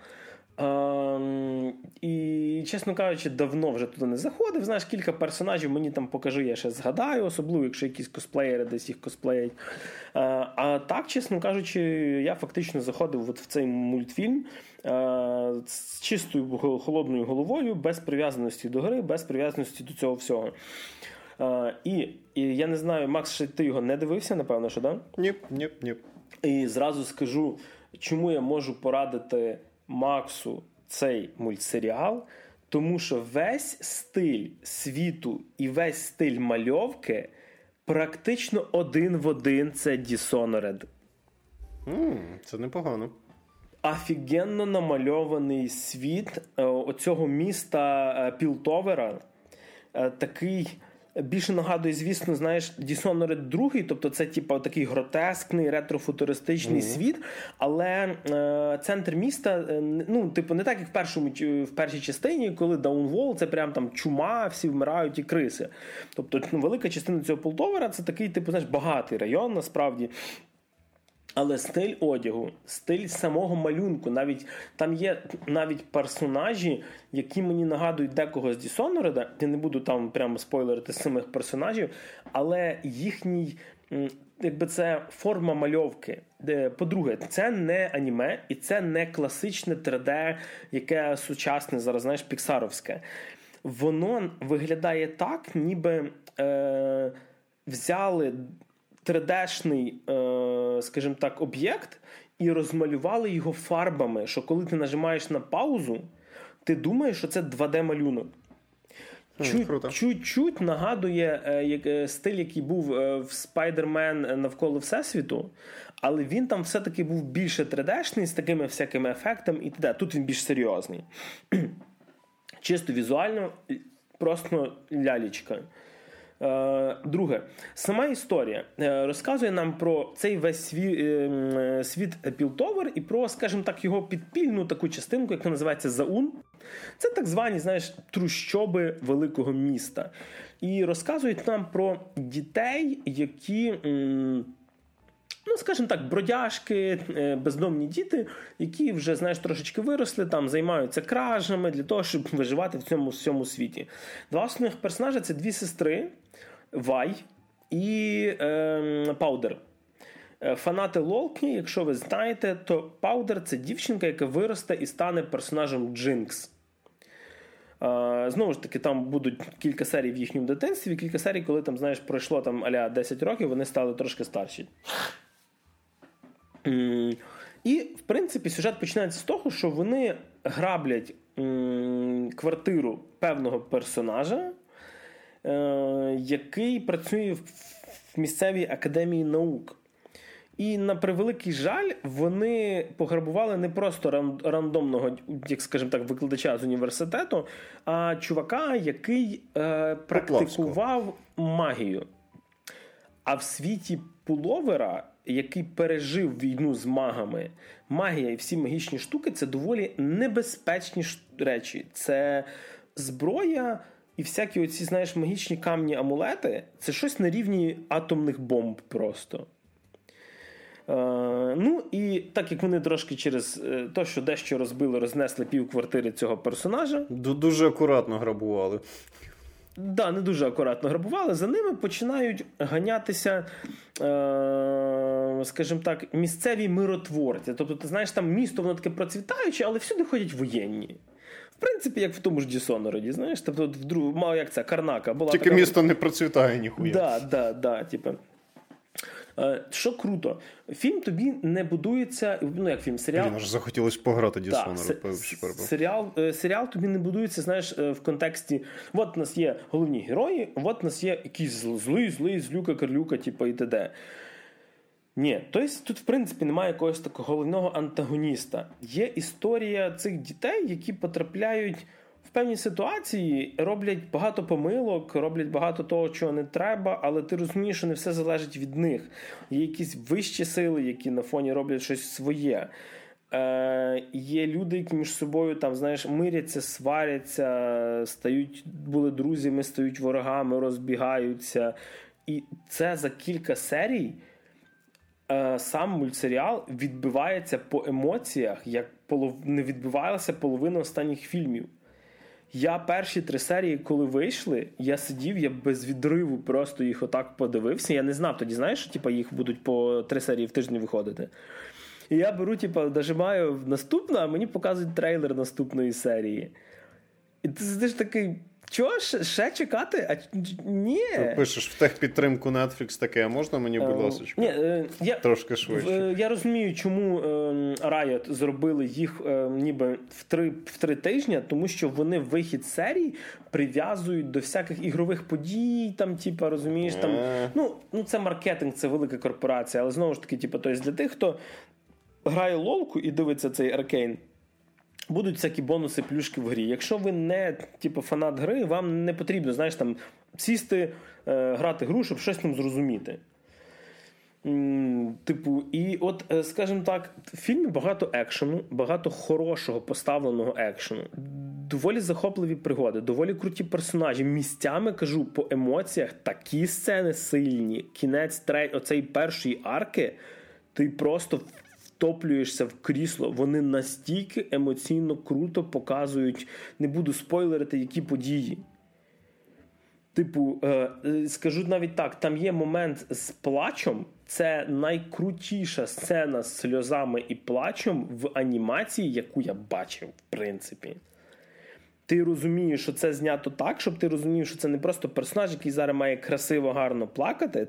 Ем, і, чесно кажучи, давно вже туди не заходив. Знаєш, кілька персонажів мені там покажи, я ще згадаю, особливо, якщо якісь косплеєри десь їх косплеять. Е, а так, чесно кажучи, я фактично заходив от в цей мультфільм е, з чистою холодною головою, без прив'язаності до гри, без прив'язаності до цього всього. Uh, і, і я не знаю, Макс, ти його не дивився, напевно, що да? Ні, ні, ні. І зразу скажу, чому я можу порадити Максу цей мультсеріал, тому що весь стиль світу і весь стиль мальовки практично один в один це Dishonored. Mm, це непогано. Офігенно намальований світ е, оцього міста е, Пілтовера. Е, такий більше нагадує, звісно, знаєш, Dishonored 2, тобто це типу, такий гротескний ретрофутуристичний mm-hmm. світ. Але е, центр міста, е, ну, типу, не так, як в першому в першій частині, коли Даунвол це прям там чума, всі вмирають і криси. Тобто, ну, велика частина цього Полтовера це такий, типу, знаєш, багатий район, насправді. Але стиль одягу, стиль самого малюнку, навіть там є навіть персонажі, які мені нагадують декого з Dishonored, Я не буду там прямо спойлерити самих персонажів, але їхній, якби це форма мальовки. По-друге, це не аніме і це не класичне 3D, яке сучасне зараз, знаєш, піксаровське. Воно виглядає так, ніби е, взяли 3D-шний, е, скажімо так, об'єкт і розмалювали його фарбами, що коли ти нажимаєш на паузу, ти думаєш, що це 2D-малюнок. Чуть-чуть нагадує е, як, е, стиль, який був в Spider-Man навколо Всесвіту, але він там все-таки був більше 3D-шний з такими всякими ефектами і т.д. Тут він більш серйозний. Чисто візуально, просто лялічка. Е, друге, сама історія е, розказує нам про цей весь е, світ Пілтовер і про, скажімо так, його підпільну таку частинку, яка називається Заун. Це так звані знаєш, трущоби великого міста. І розказують нам про дітей, які ну, скажімо так, бродяжки, е, бездомні діти, які вже, знаєш, трошечки виросли, там займаються кражами для того, щоб виживати в цьому всьому світі. Два основних персонажі це дві сестри Вай і е, Паудер. Фанати Лолки, якщо ви знаєте, то Паудер це дівчинка, яка виросте і стане персонажем Джинкс. Знову ж таки, там будуть кілька серій в їхньому дитинстві, кілька серій, коли там, знаєш, пройшло там аля 10 років, вони стали трошки старші. І, в принципі, сюжет починається з того, що вони граблять квартиру певного персонажа, е, який працює в місцевій академії наук. І на превеликий жаль, вони пограбували не просто рандомного, як скажімо так, викладача з університету, а чувака, який е, практикував магію. А в світі пуловера який пережив війну з магами, магія і всі магічні штуки це доволі небезпечні речі. Це зброя і всякі оці, знаєш, магічні камні амулети це щось на рівні атомних бомб просто. Е, ну і так як вони трошки через те, що дещо розбили, рознесли пів квартири цього персонажа. Дуже акуратно грабували. Да, не дуже акуратно грабували. За ними починають ганятися, е, скажімо так, місцеві миротворці. Тобто, ти знаєш, там місто воно таке процвітаюче, але всюди ходять воєнні. В принципі, як в тому ж Дісонороді, знаєш, тобто в друг, мав як це Карнака була. Тільки така... місто не процвітає ніхуя. Да, да, да, типу. Е, що круто, фільм тобі не будується. Ну, як фільм, серіал. Мені захотілося пограти Дісонору. Серіал е, серіал тобі не будується, знаєш, е, в контексті: от у нас є головні герої, от у нас є якийсь злий, злий, злюка, карлюка, типу, і т.д. Ні, тобто тут, в принципі, немає якогось такого головного антагоніста. Є історія цих дітей, які потрапляють певні ситуації роблять багато помилок, роблять багато того, чого не треба, але ти розумієш, що не все залежить від них. Є якісь вищі сили, які на фоні роблять щось своє. Е, Є люди, які між собою там, знаєш, миряться, сваряться, стають, були друзями, стають ворогами, розбігаються. І це за кілька серій. Е, сам мультсеріал відбивається по емоціях, як не відбивалася половина останніх фільмів. Я перші три серії, коли вийшли, я сидів, я без відриву просто їх отак подивився. Я не знав тоді, знаєш, що типу, їх будуть по три серії в тиждень виходити. І я беру, типу, нажимаю наступну, а мені показують трейлер наступної серії. І ти сидиш такий. Чого ще чекати? А ні. Ти пишеш в техпідтримку Netflix таке, можна мені, будь е, ласка? Е, я, Трошки швидше. Е, я розумію, чому Riot зробили їх ніби в три в три тижні, тому що вони вихід серій прив'язують до всяких ігрових подій, там, типа, розумієш, там. Ну, ну це маркетинг, це велика корпорація, але знову ж таки, типу, тобто для тих, хто грає лолку і дивиться цей аркейн. Будуть всякі бонуси, плюшки в грі. Якщо ви не типу, фанат гри, вам не потрібно знаєш, там, сісти, е, грати гру, щоб щось там зрозуміти. Типу, і от, е, скажімо так, в фільмі багато екшену, багато хорошого поставленого екшену, доволі захопливі пригоди, доволі круті персонажі. Місцями кажу по емоціях такі сцени сильні. Кінець треть, оцей першої арки, ти просто втоплюєшся в крісло. Вони настільки емоційно круто показують, не буду спойлерити, які події. Типу, е, скажу навіть так: там є момент з плачем. Це найкрутіша сцена з сльозами і плачем в анімації, яку я бачив, в принципі. Ти розумієш, що це знято так, щоб ти розумів, що це не просто персонаж, який зараз має красиво, гарно плакати,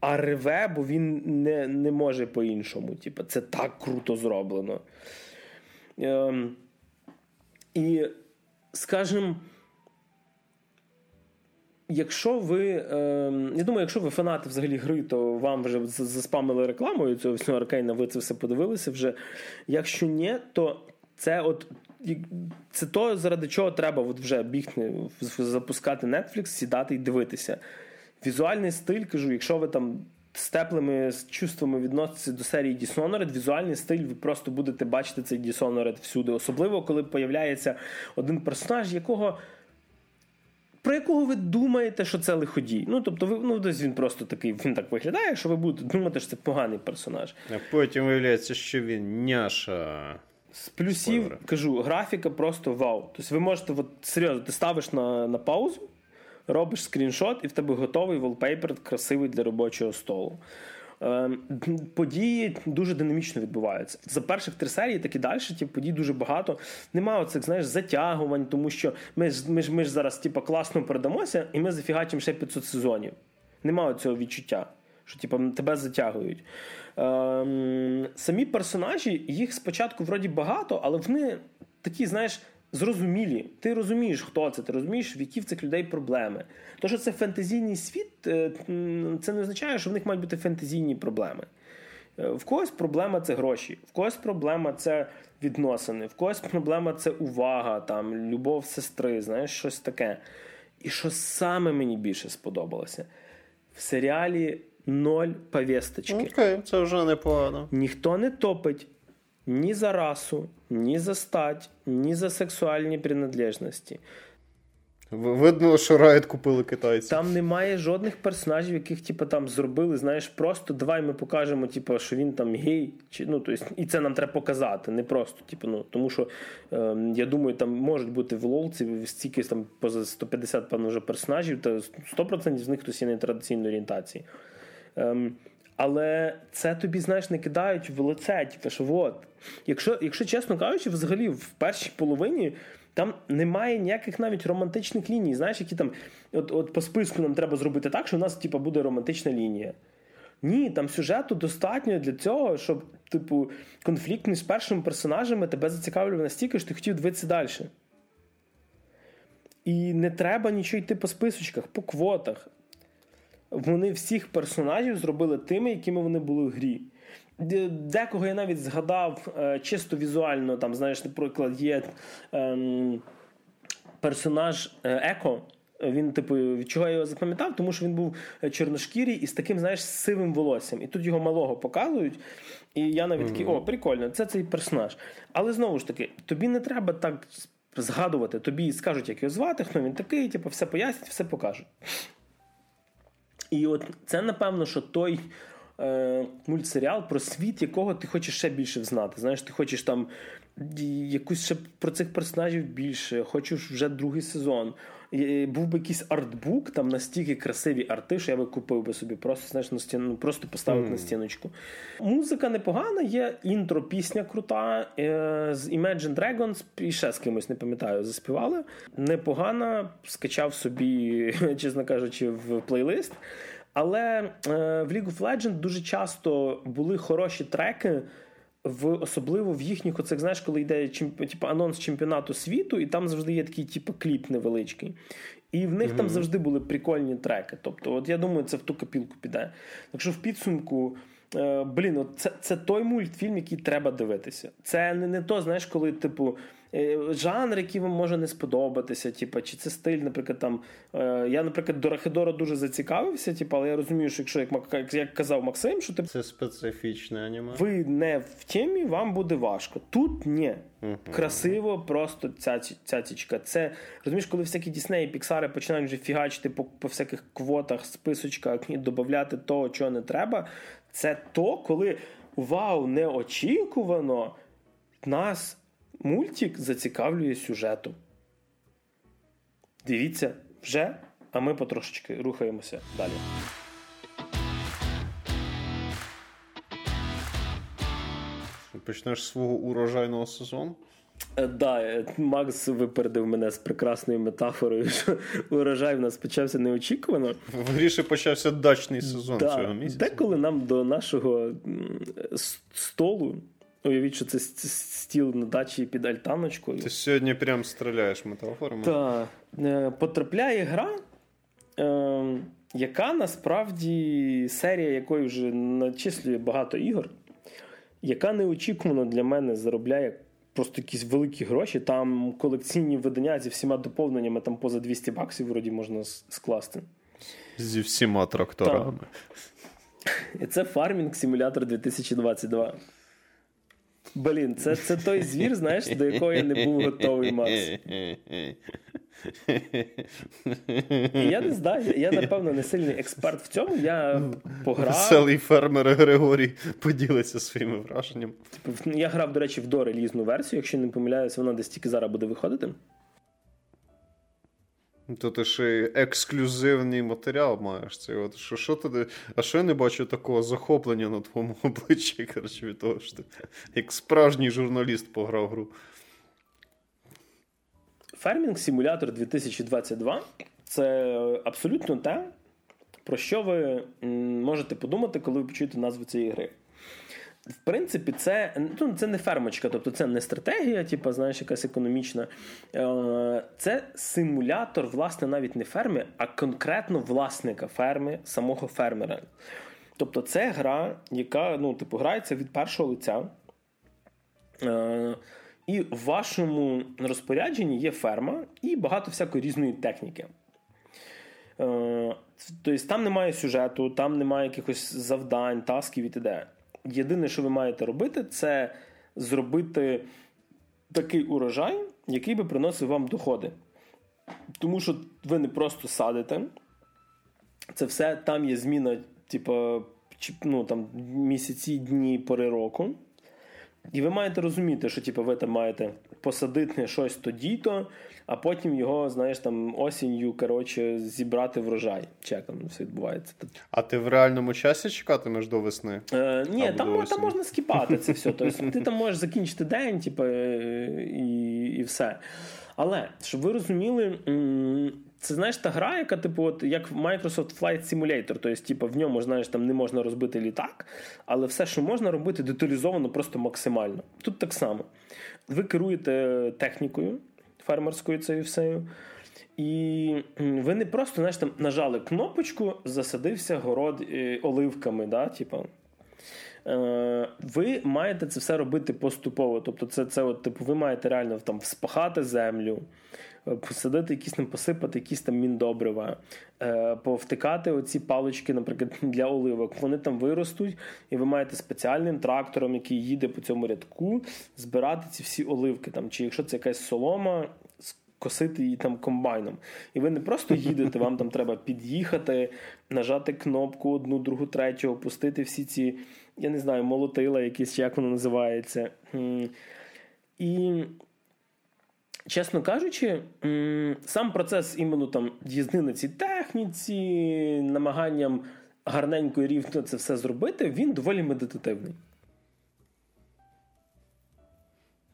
а реве, бо він не не може по-іншому. Типу, це так круто зроблено. Ем, І, скажімо, Якщо ви, е, я думаю, якщо ви фанати взагалі гри, то вам вже заспамили рекламою цього всього Аркейна, ви це все подивилися вже. Якщо ні, то це от це то, заради чого треба от вже бігти, запускати Netflix, сідати і дивитися. Візуальний стиль, кажу, якщо ви там з теплими чувствами відноситеся до серії Dishonored, візуальний стиль, ви просто будете бачити цей Dishonored всюди. Особливо, коли появляється один персонаж, якого про якого ви думаєте, що це лиходій. Ну, тобто, ви ну, десь він просто такий, він так виглядає, що ви будете думати, що це поганий персонаж. А потім виявляється, що він няша. З плюсів Спойлери. кажу, графіка просто вау. Тобто ви можете, от, серйозно, ти ставиш на на паузу, робиш скріншот, і в тебе готовий волпейпер красивий для робочого столу. Ем, події дуже динамічно відбуваються. За перших три серії, так і далі, ті подій дуже багато. Немає оцих знаєш, затягувань, тому що ми ж ми ж, ми ж зараз типу, класно передамося, і ми зафігачимо ще 500 сезонів. Немає цього відчуття, що типу, тебе затягують. Ем, Самі персонажі, їх спочатку вроді багато, але вони такі, знаєш зрозумілі. Ти розумієш, хто це, ти розумієш, які в цих людей проблеми. То, що це фентезійний світ, е, це не означає, що в них мають бути фентезійні проблеми. Е, в когось проблема це гроші, в когось проблема це відносини, в когось проблема це увага, там, любов сестри, знаєш, щось таке. І що саме мені більше сподобалося? В серіалі ноль повісточки. Окей, okay, це вже непогано. Ніхто не топить ні за расу, ні за стать, ні за сексуальні принадлежності. Видно, що Riot купили китайці. Там немає жодних персонажів, яких типу, там зробили. Знаєш, просто давай ми покажемо, типу, що він там гей. Чи, ну, тобто, І це нам треба показати. Не просто, типу, ну, тому що е, я думаю, там можуть бути в лолці стільки там поза 150 певно, вже персонажів, то 100% з них хтось є нетрадиційної орієнтації. Е, але це тобі, знаєш, не кидають в лице. Типу, що от. Якщо, якщо чесно кажучи, взагалі в першій половині. Там немає ніяких навіть романтичних ліній. Знаєш, які там от от по списку нам треба зробити так, що у нас типу, буде романтична лінія. Ні, там сюжету достатньо для цього, щоб, типу, конфлікт між першими персонажами тебе зацікавлював настільки, що ти хотів дивитися далі. І не треба нічого йти по списочках, по квотах вони всіх персонажів зробили тими, якими вони були в грі. Декого я навіть згадав е, чисто візуально, там, знаєш, наприклад, є ем, персонаж е, Еко. Він, типу, від чого я його запам'ятав, тому що він був чорношкірий і з таким, знаєш, сивим волоссям. І тут його малого показують. І я навіть такий, о, прикольно, це цей персонаж. Але знову ж таки, тобі не треба так згадувати, тобі скажуть, як його звати, хто він такий, типу, все пояснять, все покажуть. І от це, напевно, що той е, мультсеріал про світ, якого ти хочеш ще більше знати. Знаєш, ти хочеш там якусь ще про цих персонажів більше, хочеш вже другий сезон. Був би якийсь артбук, там настільки красиві арти, що я би купив би собі, просто знаєш, на стіну, просто поставив mm. на стіночку. Музика непогана, є інтро, пісня крута. Е, з Imagine Dragons і ще з кимось не пам'ятаю, заспівали. Непогана, скачав собі, чесно кажучи, в плейлист. Але е, в League of Legends дуже часто були хороші треки в особливо в їхніх оцих, знаєш, коли йде типу, анонс чемпіонату світу, і там завжди є такий, типу, кліп невеличкий. І в них mm-hmm. там завжди були прикольні треки. Тобто, от я думаю, це в ту копілку піде. Так що в підсумку. Е, блін, от це це той мультфільм, який треба дивитися. Це не не то, знаєш, коли, типу, жанр, який вам може не сподобатися, типу, чи це стиль, наприклад, там. Е, я, наприклад, до Рахидора дуже зацікавився, типу, але я розумію, що якщо як як казав Максим, що типу, це специфічне аніме. Ви не в темі, вам буде важко. Тут ні. Uh-huh. Красиво, просто ця цяцічка. Це розумієш, коли всякі Діснеї Піксари починають вже фігачити по по всяких квотах, списочках і додати того, чого не треба. Це то, коли вау, неочікувано нас мультик зацікавлює сюжетом. Дивіться вже, а ми потрошечки рухаємося далі. Почнеш свого урожайного сезону? Е, да, е, Макс випередив мене з прекрасною метафорою, що урожай в нас почався неочікувано. В гріші почався дачний сезон да, цього місяця. Деколи нам до нашого столу, уявіть, що це стіл на дачі під альтаночкою. Ти сьогодні прям стріляєш метафорами. Так. Потрапляє гра, е, яка насправді серія, якої вже начислює багато ігор, яка неочікувано для мене заробляє просто якісь великі гроші. Там колекційні видання зі всіма доповненнями, там поза 200 баксів вроді можна скласти. Зі всіма тракторами. І це Farming Simulator 2022. Блін, це це той звір, знаєш, до якого я не був готовий, Макс. Я не знаю, я, напевно, не сильний експерт в цьому. Я пограв. Веселий фермер Григорій поділиться своїми враженнями. Типу, я грав, до речі, в дорелізну версію, якщо не помиляюся, вона десь тільки зараз буде виходити. То ти ще ексклюзивний матеріал маєш. Це от, що, що ти, А що я не бачу такого захоплення на твоєму обличчі, коротше, від того, що ти як справжній журналіст пограв гру. Фермінг Симулятор 2022 це абсолютно те, про що ви можете подумати, коли ви почуєте назву цієї гри. В принципі, це ну, це не фермочка, тобто це не стратегія, типу, знаєш, якась економічна. Е, це симулятор, власне, навіть не ферми, а конкретно власника ферми, самого фермера. Тобто, це гра, яка ну, типу, грається від першого лиця. Е, і в вашому розпорядженні є ферма і багато всякої різної техніки. Тобто там немає сюжету, там немає якихось завдань, тасків і т.д. Єдине, що ви маєте робити, це зробити такий урожай, який би приносив вам доходи. Тому що ви не просто садите. Це все там є зміна, типу, ну, там, місяці, дні пори року. І ви маєте розуміти, що типу, ви там маєте посадити щось тоді-то, а потім його, знаєш, там осінню коротше, зібрати врожай. Чи як там все відбувається. А ти в реальному часі чекатимеш до весни? Е, Ні, там там можна скіпати це все. Тобто, Ти там можеш закінчити день, типу, і, і все. Але щоб ви розуміли, це знаєш та гра, яка, типу, от як Microsoft Flight Simulator, тобто, типу, в ньому знаєш, там не можна розбити літак, але все, що можна робити, деталізовано просто максимально. Тут так само. Ви керуєте технікою фермерською цією всею. І ви не просто знаєш, там, нажали кнопочку, засадився город е, оливками. да, типу. Е, ви маєте це все робити поступово. Тобто, це це от, типу, ви маєте реально там вспахати землю, посадити якісь там, посипати якісь там міндобрива, е, повтикати оці палички, наприклад, для оливок. Вони там виростуть, і ви маєте спеціальним трактором, який їде по цьому рядку, збирати ці всі оливки. Там, Чи якщо це якась солома, косити її там комбайном. І ви не просто їдете, вам там треба під'їхати, нажати кнопку одну, другу, третю, опустити всі ці, я не знаю, молотила, якісь, як воно називається. І. Чесно кажучи, сам процес іменно там їзди на цій техніці, намаганням гарненько і рівно це все зробити, він доволі медитативний.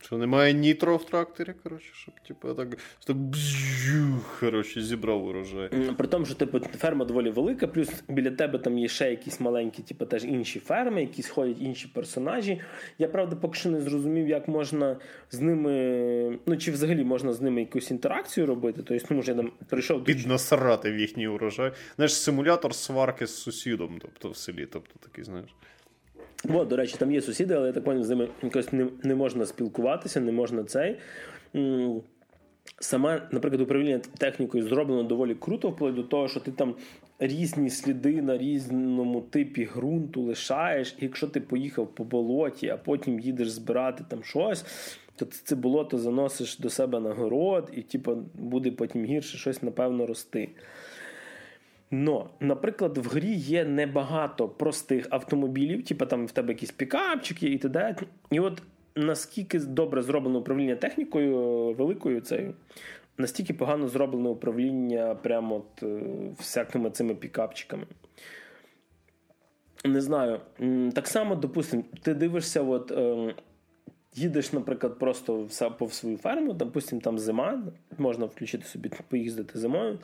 Що немає нітро в тракторі, коротше, щоб типу, так так бжух, коротше, зібрав урожай. При тому, що типу, ферма доволі велика, плюс біля тебе там є ще якісь маленькі, типу, теж інші ферми, якісь ходять інші персонажі. Я правда поки що не зрозумів, як можна з ними, ну чи взагалі можна з ними якусь інтеракцію робити. Тобто, ну, може, я там прийшов Піднасрати в їхній урожай. Знаєш, симулятор сварки з сусідом, тобто в селі, тобто такий, знаєш. О, до речі, там є сусіди, але я так поняв, з ними якось не, не можна спілкуватися, не можна цей. Саме, наприклад, управління технікою зроблено доволі круто, вплоть до того, що ти там різні сліди на різному типі ґрунту лишаєш, і якщо ти поїхав по болоті, а потім їдеш збирати там щось, то ти це болото заносиш до себе на город, і типу, буде потім гірше щось, напевно, рости. Но, наприклад, в грі є небагато простих автомобілів, типу там в тебе якісь пікапчики і т.д. І от наскільки добре зроблено управління технікою великою цією, настільки погано зроблене управління прямо от е, всякими цими пікапчиками. Не знаю. Так само, допустимо, ти дивишся, от, е, їдеш, наприклад, просто по свою ферму, допустим, там зима, можна включити собі, поїздити зимою.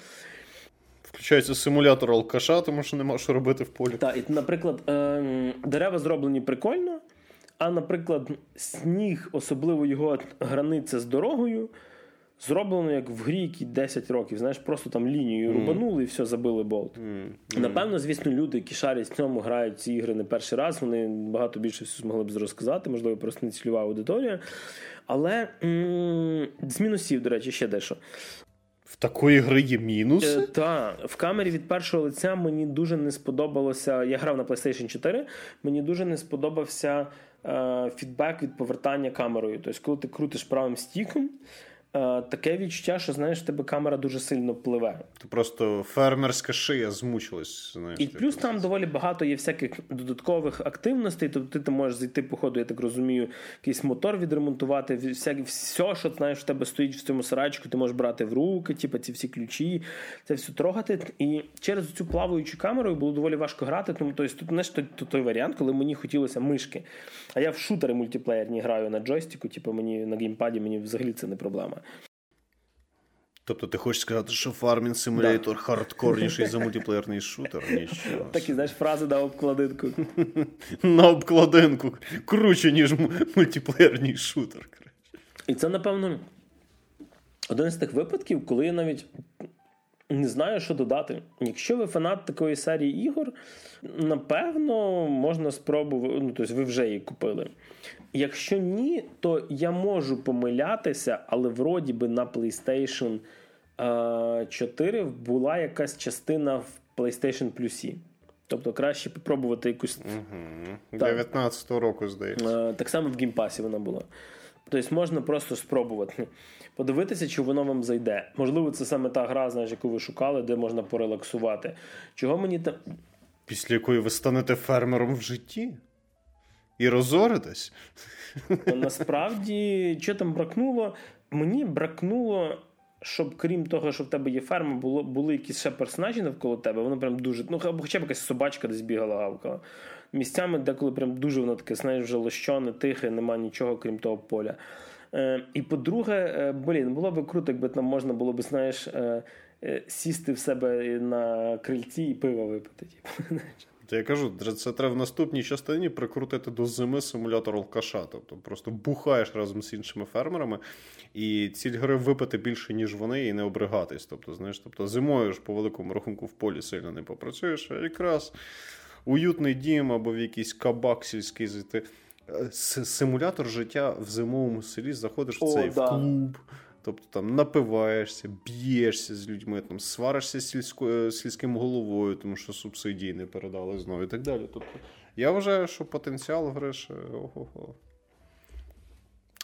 Включається симулятор алкаша, тому що нема що робити в полі. Так, і, наприклад, е- дерева зроблені прикольно, а, наприклад, сніг, особливо його границя з дорогою, зроблено як в грі, які 10 років. Знаєш, просто там лінію mm. рубанули і все, забили болт. Mm. Mm. Напевно, звісно, люди, які шарять в цьому, грають ці ігри не перший раз, вони багато більше всього змогли б розказати, можливо, просто не цільова аудиторія. Але з мінусів, до речі, ще дещо. В такої гри є мінуси? Е, Так, в камері від першого лиця мені дуже не сподобалося. Я грав на PlayStation 4, мені дуже не сподобався е, фідбек від повертання камерою. Тобто, коли ти крутиш правим стіком, таке відчуття, що знаєш, в тебе камера дуже сильно пливе. То просто фермерська шия змучилась. Знаєш, І плюс там доволі багато є всяких додаткових активностей. Тобто ти, ти можеш зайти, по ходу, я так розумію, якийсь мотор відремонтувати, всякі, все, що знаєш, в тебе стоїть в цьому сарайчику, ти можеш брати в руки, типу, ці всі ключі, це все трогати. І через цю плаваючу камеру було доволі важко грати. Тому тобто, тут знаєш, той, той варіант, коли мені хотілося мишки. А я в шутери мультиплеєрні граю на джойстику, типу мені на геймпаді, мені взагалі це не проблема. Тобто ти хочеш сказати, що Farming Simulator да. хардкорніший за мультиплеєрний шутер? Нічого. Такі, знаєш, фрази на обкладинку. На обкладинку. Круче, ніж мультиплеєрний шутер. І це, напевно, один з тих випадків, коли я навіть не знаю, що додати. Якщо ви фанат такої серії ігор, напевно, можна спробувати. Ну, тобто ви вже її купили. Якщо ні, то я можу помилятися, але вроді би на PlayStation 4 була якась частина в PlayStation Plus. Тобто краще спробувати якусь. Угу. 19-го року, здається. Так само в Game Pass і вона була. Тобто можна просто спробувати подивитися, чи воно вам зайде. Можливо, це саме та гра, знаєш, яку ви шукали, де можна порелаксувати. Чого мені там. Після якої ви станете фермером в житті? І розоритесь? Насправді, що там бракнуло? Мені бракнуло. Щоб крім того, що в тебе є ферма, було, були якісь ще персонажі навколо тебе, воно прям дуже. Ну, хоча б якась собачка десь бігала гавкала. Місцями, деколи прям дуже воно таке, знаєш, вже лощоне, тихе, нема нічого, крім того поля. Е, І по-друге, е, блін, було б круто, якби там можна було б, знаєш, е, е, сісти в себе на крильці і пиво випити. Типу. То я кажу, це треба в наступній частині прикрутити до зими симулятор алкаша. Тобто просто бухаєш разом з іншими фермерами, і ціль гри випити більше, ніж вони, і не обригатись. Тобто, знаєш, тобто зимою ж по великому рахунку в полі сильно не попрацюєш, а якраз уютний дім або в якийсь кабак сільський зайти. Е, симулятор життя в зимовому селі заходиш в цей да. в клуб. Тобто там напиваєшся, б'єшся з людьми, там сваришся з е, сільським головою, тому що субсидії не передали знову і так далі. Тобто, я вважаю, що потенціал гри ще ого-го.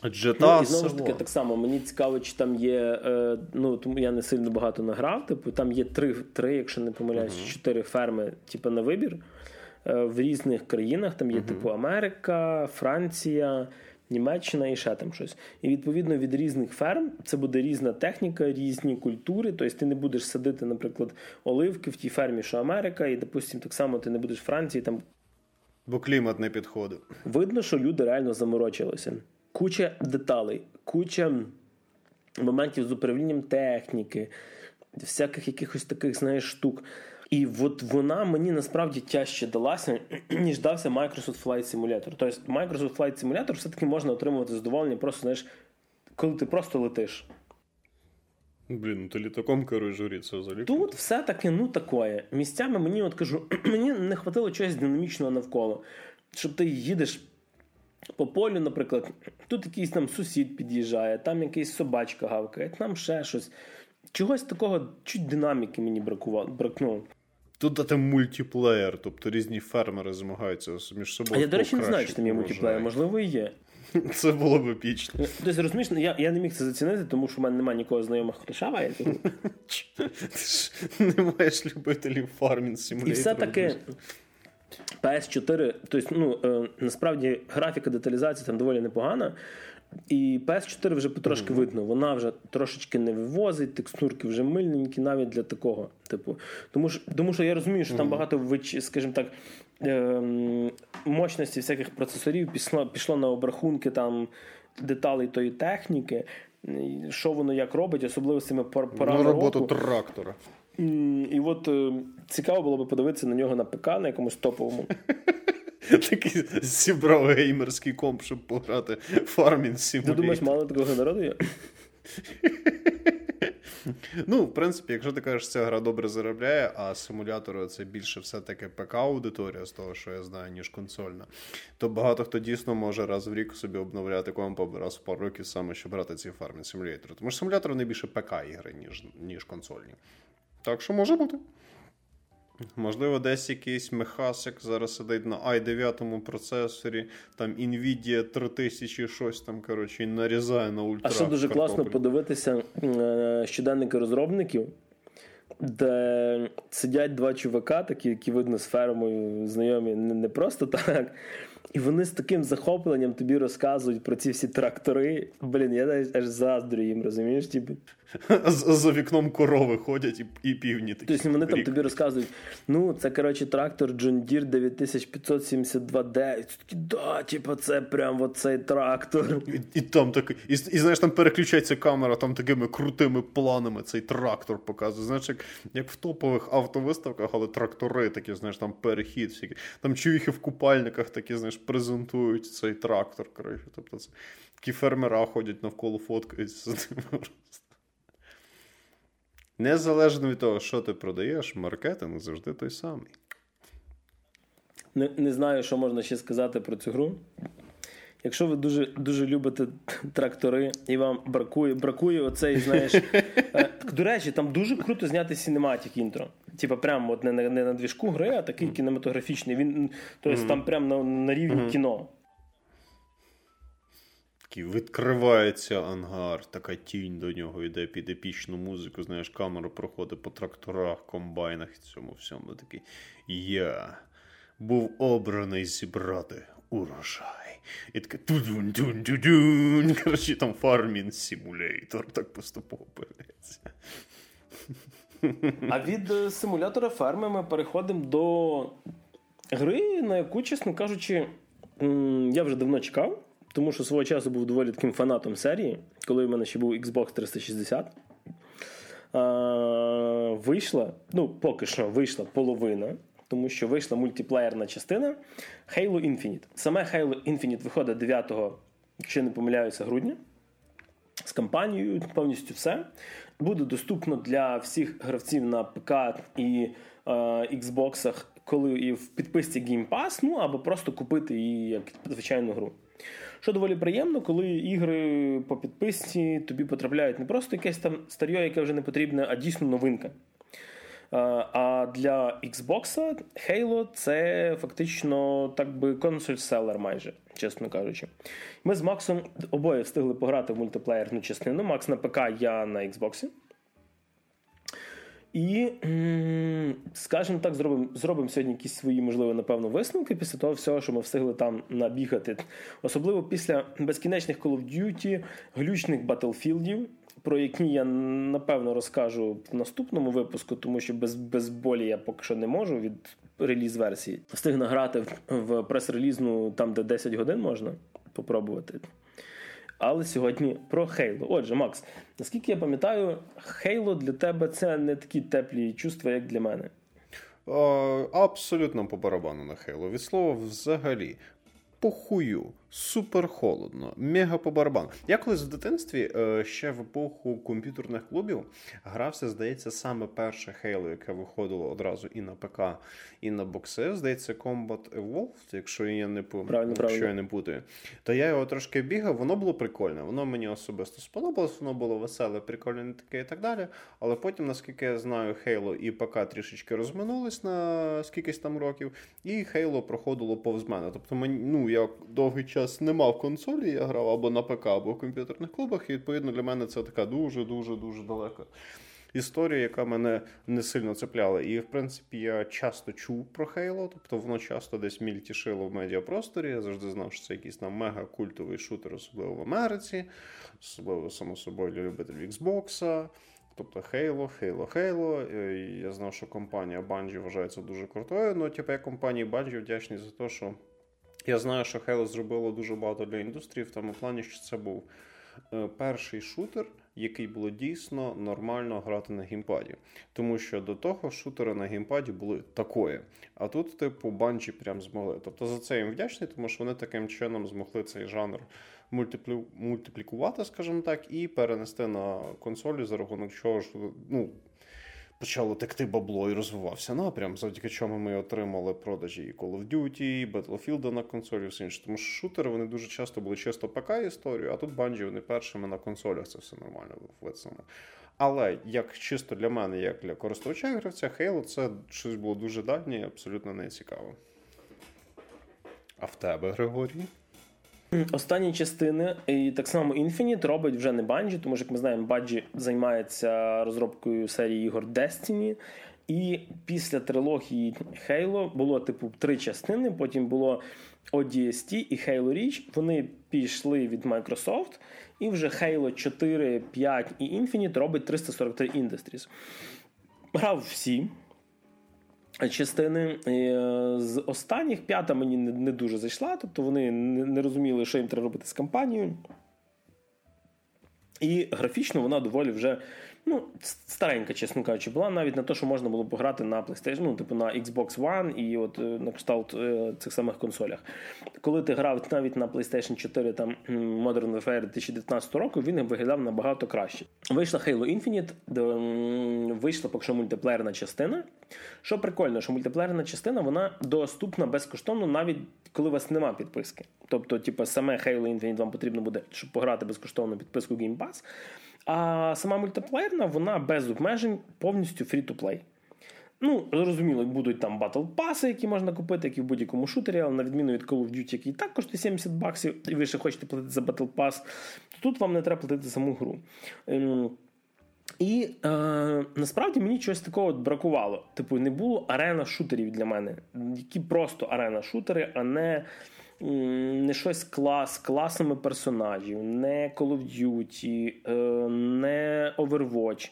Джета ну, і знову ж таки, так само мені цікаво, чи там є. Е, ну тому я не сильно багато награв. Типу там є три, три якщо не помиляюсь, uh-huh. чотири ферми, типу, на вибір е, в різних країнах. Там є, uh-huh. типу, Америка, Франція, Німеччина і ще там щось. І відповідно від різних ферм це буде різна техніка, різні культури. Тобто ти не будеш садити, наприклад, оливки в тій фермі, що Америка, і, допустимо, так само ти не будеш в Франції там. Бо клімат не підходить. Видно, що люди реально заморочилися. Куча деталей, куча моментів з управлінням техніки, всяких якихось таких, знаєш, штук. І от вона мені насправді тяжче далася, ніж дався Microsoft Flight Simulator. Тобто Microsoft Flight Simulator все-таки можна отримувати задоволення, просто знаєш, коли ти просто летиш. Блін, ну ти літаком керуєш журі, це взагалі. Тут все-таки, ну такое. Місцями мені от кажу, мені не хватило чогось динамічного навколо. Щоб ти їдеш по полю, наприклад, тут якийсь там сусід під'їжджає, там якийсь собачка гавкає, там ще щось. Чогось такого чуть динаміки мені бракувало, бракнуло. Тут там мультиплеєр, тобто різні фермери змагаються між собою. А я, до речі, не знаю, чи там є мультиплеєр, можливо, і є. Це було б епічно. Тобто, розумієш, я я не міг це зацінити, тому що в мене немає нікого знайомих, хто шаває. Ти не маєш любителів фармінг симуляторів. І все-таки PS4, тобто, ну, е, насправді графіка деталізації там доволі непогана. І PS4 вже потрошки mm-hmm. видно, вона вже трошечки не вивозить, текстурки вже мильненькі, навіть для такого. Типу, Тому що тому що я розумію, що mm-hmm. там багато скажімо так, ем, мощності всяких процесорів пішло пішло на обрахунки там деталей тої техніки, що воно як робить, особливо з цими порами На роботу року. трактора. І от е, цікаво було би подивитися на нього на ПК, на якомусь топовому. Такий зібрав геймерський комп, щоб пограти Farming Simulator. Ти думаєш, мало такого народу є? Ну, в принципі, якщо ти кажеш, ця гра добре заробляє, а симулятори це більше все-таки ПК-аудиторія з того, що я знаю, ніж консольна, то багато хто дійсно може раз в рік собі обновляти комп або раз в пару років саме, щоб брати ці фармінг симулятори. Тому що симулятори найбільше ПК-ігри, ніж, ніж консольні. Так що може бути. Можливо, десь якийсь мехасик зараз сидить на i9 процесорі, там Nvidia 3000 щось там, коротше, і нарізає на ультра. А ще дуже картоплю. класно подивитися е, щоденники розробників, де сидять два чувака, такі, які видно з фермою знайомі, не просто так. І вони з таким захопленням тобі розказують про ці всі трактори. Блін, я аж заздрю їм, розумієш? Типу. За вікном корови ходять і і півні. такі. Тобто вони там тобі розказують: ну, це коротше трактор John Deere 9572D. І такі, да, типу, це прям оцей трактор. І і там так, і, і знаєш, там переключається камера, там такими крутими планами цей трактор показує. Знаєш, як як в топових автовиставках, але трактори такі, знаєш, там перехід. всякі. Там чувіхи в купальниках такі, знаєш, презентують цей трактор. коротше. Тобто це такі фермера ходять навколо фоткаються. Незалежно від того, що ти продаєш, маркетинг завжди той самий. Не не знаю, що можна ще сказати про цю гру. Якщо ви дуже дуже любите трактори і вам бракує бракує оцей, знаєш. Е, до речі, там дуже круто зняти синематік інтро. Типа, прямо от не, не, не на двіжку гри, а такий кінематографічний. Він тобто, mm-hmm. там прямо на, на рівні mm-hmm. кіно. Такий відкривається ангар, така тінь до нього йде під епічну музику. Знаєш, камера проходить по тракторах, комбайнах і цьому всьому. Такий Я був обраний зібрати урожай. І таке тудун Коротше, там фармін симулятор так поступово появляється. А від е, симулятора ферми ми переходимо до гри, на яку, чесно кажучи, я вже давно чекав тому що свого часу був доволі таким фанатом серії, коли в мене ще був Xbox 360. А, Вийшла, ну, поки що вийшла половина, тому що вийшла мультиплеєрна частина Halo Infinite. Саме Halo Infinite виходить 9, якщо не помиляюся, грудня. З кампанією повністю все. Буде доступно для всіх гравців на ПК і е, Xbox, коли і в підписці Game Pass, ну або просто купити її як звичайну гру. Що доволі приємно, коли ігри по підписці тобі потрапляють не просто якесь там старьо, яке вже не потрібне, а дійсно новинка. А для Xbox Halo це фактично так би консоль-селер майже, чесно кажучи. Ми з Максом обоє встигли пограти в мультиплеєрну частину. Макс на ПК, я на Xbox. І, скажімо так, зробимо зробимо сьогодні якісь свої, можливо, напевно, висновки після того всього, що ми встигли там набігати. Особливо після безкінечних Call of Duty, глючних Battlefield, про які я напевно розкажу в наступному випуску, тому що без без болі я поки що не можу від реліз-версії. Встиг награти в прес-релізну там, де 10 годин можна попробувати. Але сьогодні про Хейло. Отже, Макс, наскільки я пам'ятаю, Хейло для тебе це не такі теплі чувства, як для мене. Абсолютно по барабану на Хейло. Від слова, взагалі, похую супер холодно, мега по барабану. Я колись в дитинстві е, ще в епоху комп'ютерних клубів грався, здається, саме перше Halo, яке виходило одразу і на ПК, і на бокси. Здається, Combat Evolved, якщо я не правильно, якщо правильно. я не путаю. То я його трошки бігав, воно було прикольне. Воно мені особисто сподобалось, воно було веселе, прикольне, таке і так далі. Але потім, наскільки я знаю, Halo і ПК трішечки розминулись на скількись там років, і Halo проходило повз мене. Тобто, мені, ну, я довгий час час не мав консолі, я грав або на ПК, або в комп'ютерних клубах, і відповідно для мене це така дуже-дуже дуже далека історія, яка мене не сильно цепляла. І, в принципі, я часто чув про Хейло, тобто воно часто десь мільтішило в медіапросторі. Я завжди знав, що це якийсь там мега-культовий шутер, особливо в Америці, особливо, само собою, для любителів Xbox. Тобто Halo, Halo. Я знав, що компанія Bungie вважається дуже крутою. Ну, типу, я компанії Bungie вдячний за те, що я знаю, що Halo зробило дуже багато для індустрії, в тому плані, що це був е, перший шутер, який було дійсно нормально грати на геймпаді. Тому що до того шутери на геймпаді були такоє. А тут, типу, Bungie прям змогли. Тобто за це їм вдячний, тому що вони таким чином змогли цей жанр мультиплі... мультиплікувати, скажімо так, і перенести на консолі, за рахунок чого ж ну, почало текти бабло і розвивався напрям, завдяки чому ми отримали продажі і Call of Duty, і Battlefield на консолі, і все інше. Тому що шутери вони дуже часто були чисто ПК історією, а тут Bungie вони першими на консолях це все нормально в. Але як чисто для мене, як для користувача гравця, Halo це щось було дуже дальнє і абсолютно не цікаво. А в тебе, Григорій? Останні частини, і так само Infinite робить вже не Bungie, тому що, як ми знаємо, Bungie займається розробкою серії ігор Destiny. І після трилогії Halo було типу три частини. Потім було ODST і Halo Reach. Вони пішли від Microsoft, і вже Halo 4, 5 і Infinite робить 343 Industries. Грав всі частини. Е, з останніх п'ята мені не дуже зайшла, тобто вони не розуміли, що їм треба робити з кампанією. І графічно вона доволі вже ну, старенька, чесно кажучи, була навіть на те, що можна було пограти на PlayStation, ну, типу на Xbox One і от е, на кшталт е, цих самих консолях. Коли ти грав навіть на PlayStation 4 там Modern Warfare 2019 року, він виглядав набагато краще. Вийшла Halo Infinite, вийшла поки що мультиплеєрна частина. Що прикольно, що мультиплеєрна частина вона доступна безкоштовно, навіть коли у вас нема підписки. Тобто, типу, саме Halo Infinite вам потрібно буде, щоб пограти безкоштовно підписку Game Pass. А сама мультиплеєрна, вона без обмежень повністю free-to-play. Ну, зрозуміло, будуть там battle pass и, які можна купити, як і в будь-якому шутері, але на відміну від Call of Duty, який так коштує 70 баксів, і ви ще хочете платити за battle pass, то тут вам не треба платити саму гру. Ем, і е, насправді мені чогось такого бракувало. Типу, не було арена шутерів для мене, які просто арена шутери, а не не щось клас, класами персонажів, не Call of Duty, е, не Overwatch,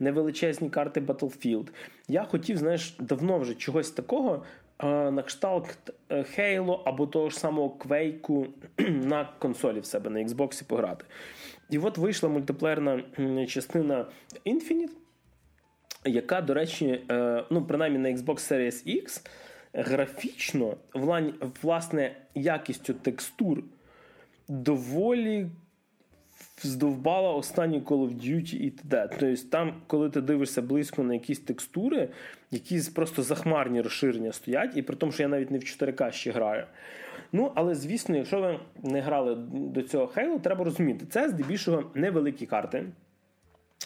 не величезні карти Battlefield. Я хотів, знаєш, давно вже чогось такого. Е, на кшталт е, Halo або того ж самого Quake на консолі в себе на Xbox пограти. І от вийшла мультиплеєрна частина Infinite, яка, до речі, ну, принаймні на Xbox Series X графічно, власне, якістю текстур доволі здовбала останні Call of Duty і т.д. Тобто там, коли ти дивишся близько на якісь текстури, якісь просто захмарні розширення стоять, і при тому, що я навіть не в 4К ще граю. Ну, але звісно, якщо ви не грали до цього Halo, треба розуміти, це здебільшого невеликі карти.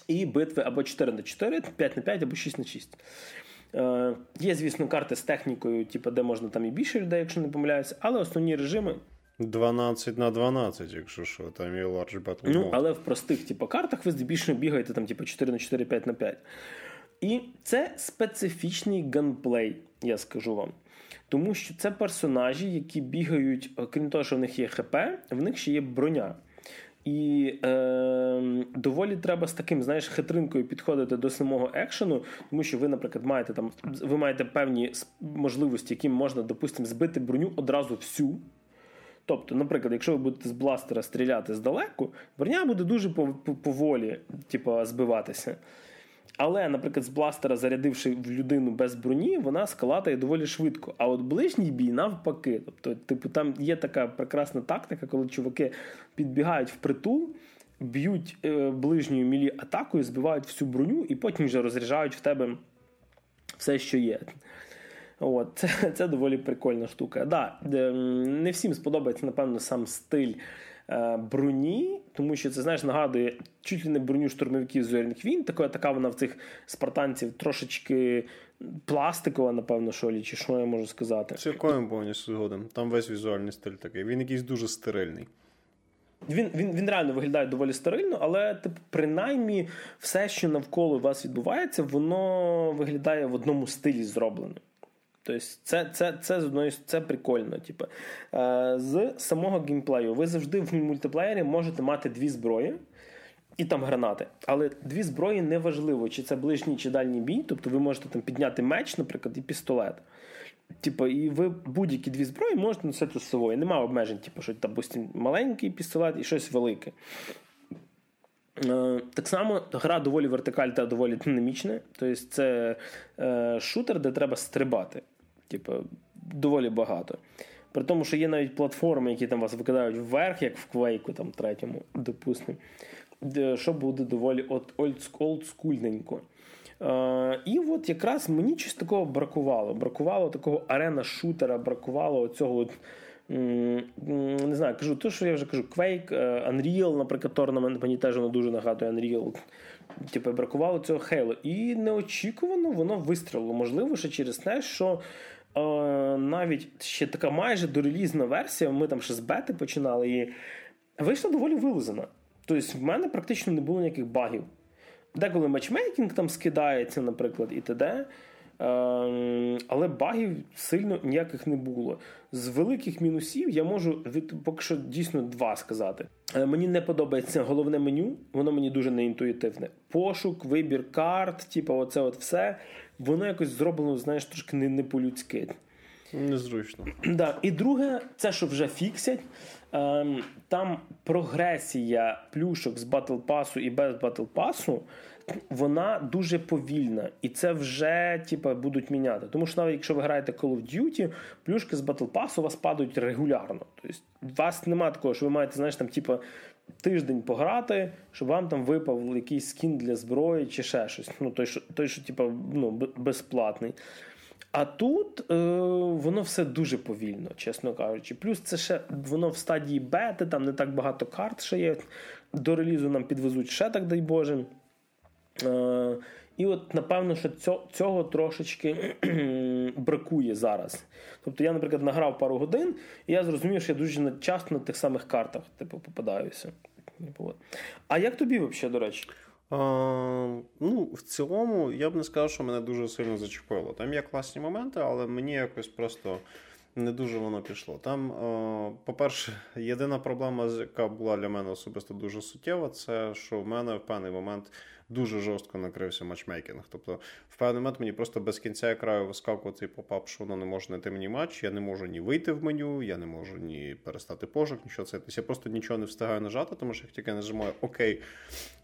І битви або 4 на 4, 5 на 5 або 6 на 6. Е, Є, звісно, карти з технікою, типу, де можна там і більше людей, якщо не помиляюся, але основні режими. 12 на 12, якщо що, там є Large Battle Ну, але в простих типу, картах ви здебільшого бігаєте там, типу, 4 на 4, 5 на 5. І це специфічний gunplay, я скажу вам. Тому що це персонажі, які бігають, крім того, що в них є ХП, в них ще є броня. І е, доволі треба з таким, знаєш, хитринкою підходити до самого екшену, тому що ви, наприклад, маєте там ви маєте певні можливості, яким можна, допустимо, збити броню одразу всю. Тобто, наприклад, якщо ви будете з бластера стріляти здалеку, броня буде дуже поволі, типу, збиватися. Але, наприклад, з бластера, зарядивши в людину без броні, вона скалатає доволі швидко. А от ближній бій навпаки. Тобто, типу, там є така прекрасна тактика, коли чуваки підбігають в притул, б'ють е, ближньою мілі атакою, збивають всю броню і потім вже розряджають в тебе все, що є. От, Це це доволі прикольна штука. Да, Не всім сподобається, напевно, сам стиль броні, тому що це знаєш, нагадує чуть ли не броню штурмовиків зоряних війн. Така, така вона в цих спартанців трошечки пластикова, напевно, що чи що я можу сказати. Цілком повністю згодом. Там весь візуальний стиль такий. Він якийсь дуже стерильний. Він він, він реально виглядає доволі стерильно, але типу, принаймні все, що навколо вас відбувається, воно виглядає в одному стилі зроблено. Тобто це це, це, одної це прикольно. Типу. З самого геймплею ви завжди в мультиплеєрі можете мати дві зброї і там гранати. Але дві зброї не важливо, чи це ближній чи дальній бій. Тобто ви можете там підняти меч, наприклад, і пістолет. Типу, і ви будь-які дві зброї можете носити з собою. Нема обмежень, типу, що допустим, маленький пістолет і щось велике. Е, так само гра доволі вертикальна та доволі динамічна. Тобто це е, шутер, де треба стрибати. Типу, доволі багато. При тому, що є навіть платформи, які там вас викидають вверх, як в квейку там третьому, допустимо, що буде доволі олдскульненько. Е, і от якраз мені щось такого бракувало. Бракувало такого арена-шутера, бракувало цього. Не знаю, кажу, то, що я вже кажу, Quake, е, Unreal, наприклад, Tournament, мені теж воно дуже нагадує Unreal. Типу, бракувало цього Halo. І неочікувано воно вистрілило. Можливо, ще через те, що е, навіть ще така майже дорелізна версія, ми там ще з бети починали, і вийшла доволі вилизана. Тобто, в мене практично не було ніяких багів. Деколи матчмейкінг там скидається, наприклад, і т.д. Ем, але багів сильно ніяких не було. З великих мінусів я можу від поки що дійсно два сказати. Е, мені не подобається головне меню, воно мені дуже неінтуїтивне. Пошук, вибір карт, типу, оце от все. Воно якось зроблено, знаєш, трошки не, не по-людськи. Незручно. Да. І друге, це що вже фіксять. Ем, там прогресія плюшок з Battle Pass і без Battle Pass, вона дуже повільна. І це вже типа, будуть міняти. Тому що навіть якщо ви граєте Call of Duty, плюшки з Battle Pass у вас падають регулярно. Тобто у вас немає такого, що ви маєте, знаєш, там, типа. Тиждень пограти, щоб вам там випав якийсь скін для зброї чи ще щось. Ну, той, що, той, що типу, ну, безплатний. А тут е, воно все дуже повільно, чесно кажучи. Плюс це ще воно в стадії бети, там не так багато карт ще є. До релізу нам підвезуть ще так, дай Боже. Е, І от, напевно, що цього, трошечки бракує зараз. Тобто я, наприклад, награв пару годин, і я зрозумів, що я дуже часто на тих самих картах типу, попадаюся. А як тобі взагалі, до речі? А, Ну, в цілому, я б не сказав, що мене дуже сильно зачепило. Там є класні моменти, але мені якось просто не дуже воно пішло. Там, по-перше, єдина проблема, яка була для мене особисто дуже суттєва, це що в мене в певний момент дуже жорстко накрився matchmaking. Тобто, в певний момент мені просто без кінця краю вискакував цей popup, що воно не може знайти мені матч. Я не можу ні вийти в меню, я не можу ні перестати пошук, нічого це. Тобто я просто нічого не встигаю нажати, тому що як тільки нажимаю ОК,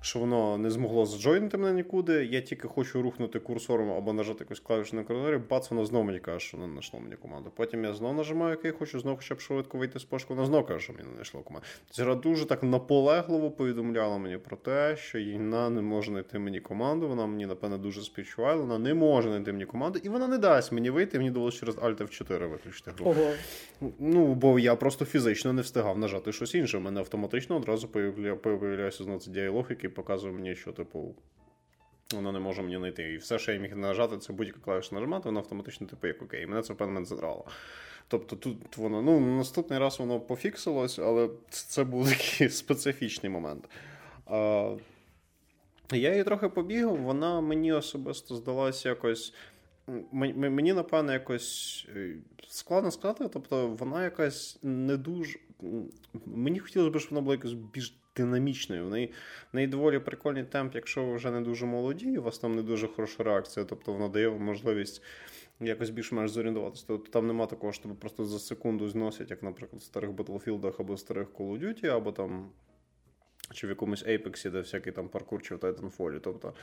що воно не змогло зджойнити мене нікуди. Я тільки хочу рухнути курсором або нажати якусь клавішу на коридорі, бац, воно знову мені каже, що не знайшло мені команду. Потім я знову нажимаю ОК, хочу знову хоча б швидко вийти з пошуку, воно знову каже, що мені не знайшло команду. Тобто дуже так наполегливо повідомляла мені про те, що вона не може знайти мені команду. Вона мені, напевно, дуже співчуває. Вона не може знайти мені команду, і вона не дасть мені вийти. Мені довелося через Alt F4 виключити гру. Ого. Ну, бо я просто фізично не встигав нажати щось інше. У мене автоматично одразу появляється знову цей діалог, який показує мені, що типу. Воно не може мені знайти. І все, що я міг нажати, це будь-яка клавіша нажимати, воно автоматично типу як окей. Мене це в певний момент задрало. Тобто тут воно ну наступний раз воно пофіксилось, але це був такий специфічний момент. А, я її трохи побігав, вона мені особисто здалася якось. Мені, напевно, якось е, складно сказати, тобто вона якась не дуже. Мені хотілося б, щоб вона була якось більш динамічною. В неї, в неї доволі прикольний темп, якщо ви вже не дуже молоді, у вас там не дуже хороша реакція, тобто вона дає вам можливість якось більш-менш зорієнтуватися. Тобто там нема такого, що просто за секунду зносять, як, наприклад, в старих Battlefield або старих Call of Duty, або там чи в якомусь Apex, де всякий там паркур чи в Titanfall. Тобто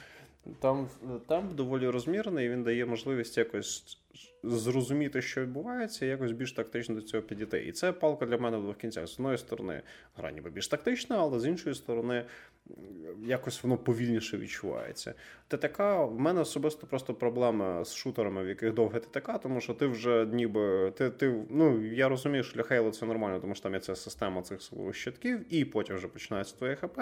там там доволі розмірений, і він дає можливість якось зрозуміти, що відбувається, і якось більш тактично до цього підійти. І це палка для мене в двох кінцях. З одної сторони, гра ніби більш тактична, але з іншої сторони, якось воно повільніше відчувається. ТТК в мене особисто просто проблема з шутерами, в яких довге ТТК, тому що ти вже ніби ти, ти ну я розумію, що для Halo це нормально, тому що там є ця система цих щитків, і потім вже починається твоє ХП.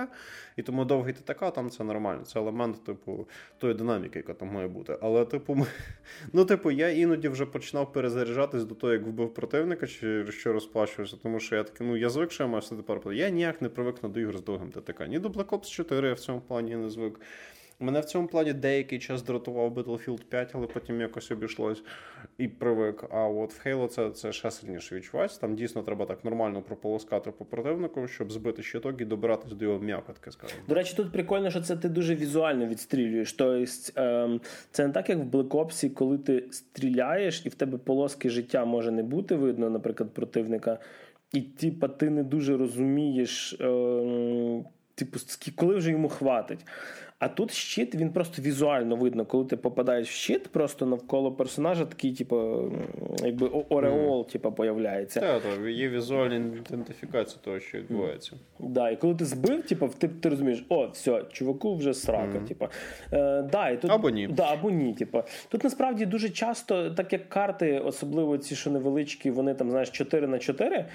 І тому довгий ТТК там це нормально. Це елемент, типу, тої динаміки, яка там має бути. Але, типу, ну, типу, я іноді вже починав перезаряджатись до того, як вбив противника, чи що розплачувався, тому що я такий, ну я звик, що я маю все тепер. Я ніяк не привикну до ігор з довгим ТТК. Ні до Black Ops 4 я в цьому плані не звик. Мене в цьому плані деякий час дратував Battlefield 5, але потім якось обійшлось і привик. А от в Halo це це ще сильніше відчувається. Там дійсно треба так нормально прополоскати по противнику, щоб збити щиток і добиратись до його м'якотки. скажімо. До речі, тут прикольно, що це ти дуже візуально відстрілюєш. Тобто це не так, як в Black Ops, коли ти стріляєш, і в тебе полоски життя може не бути видно, наприклад, противника. І типа ти не дуже розумієш, е, типу, коли вже йому хватить. А тут щит, він просто візуально видно, коли ти попадаєш в щит, просто навколо персонажа такий, типу, якби ореол, mm. типу, появляється. Так, так, є візуальна ідентифікація того, що відбувається. Mm. Да, І коли ти збив, типу, ти ти розумієш, о, все, чуваку вже срака. Mm. Типу. Е, да, і тут, Або ні. Да, або ні. Типу. Тут насправді дуже часто, так як карти, особливо ці, що невеличкі, вони там, знаєш, 4 на 4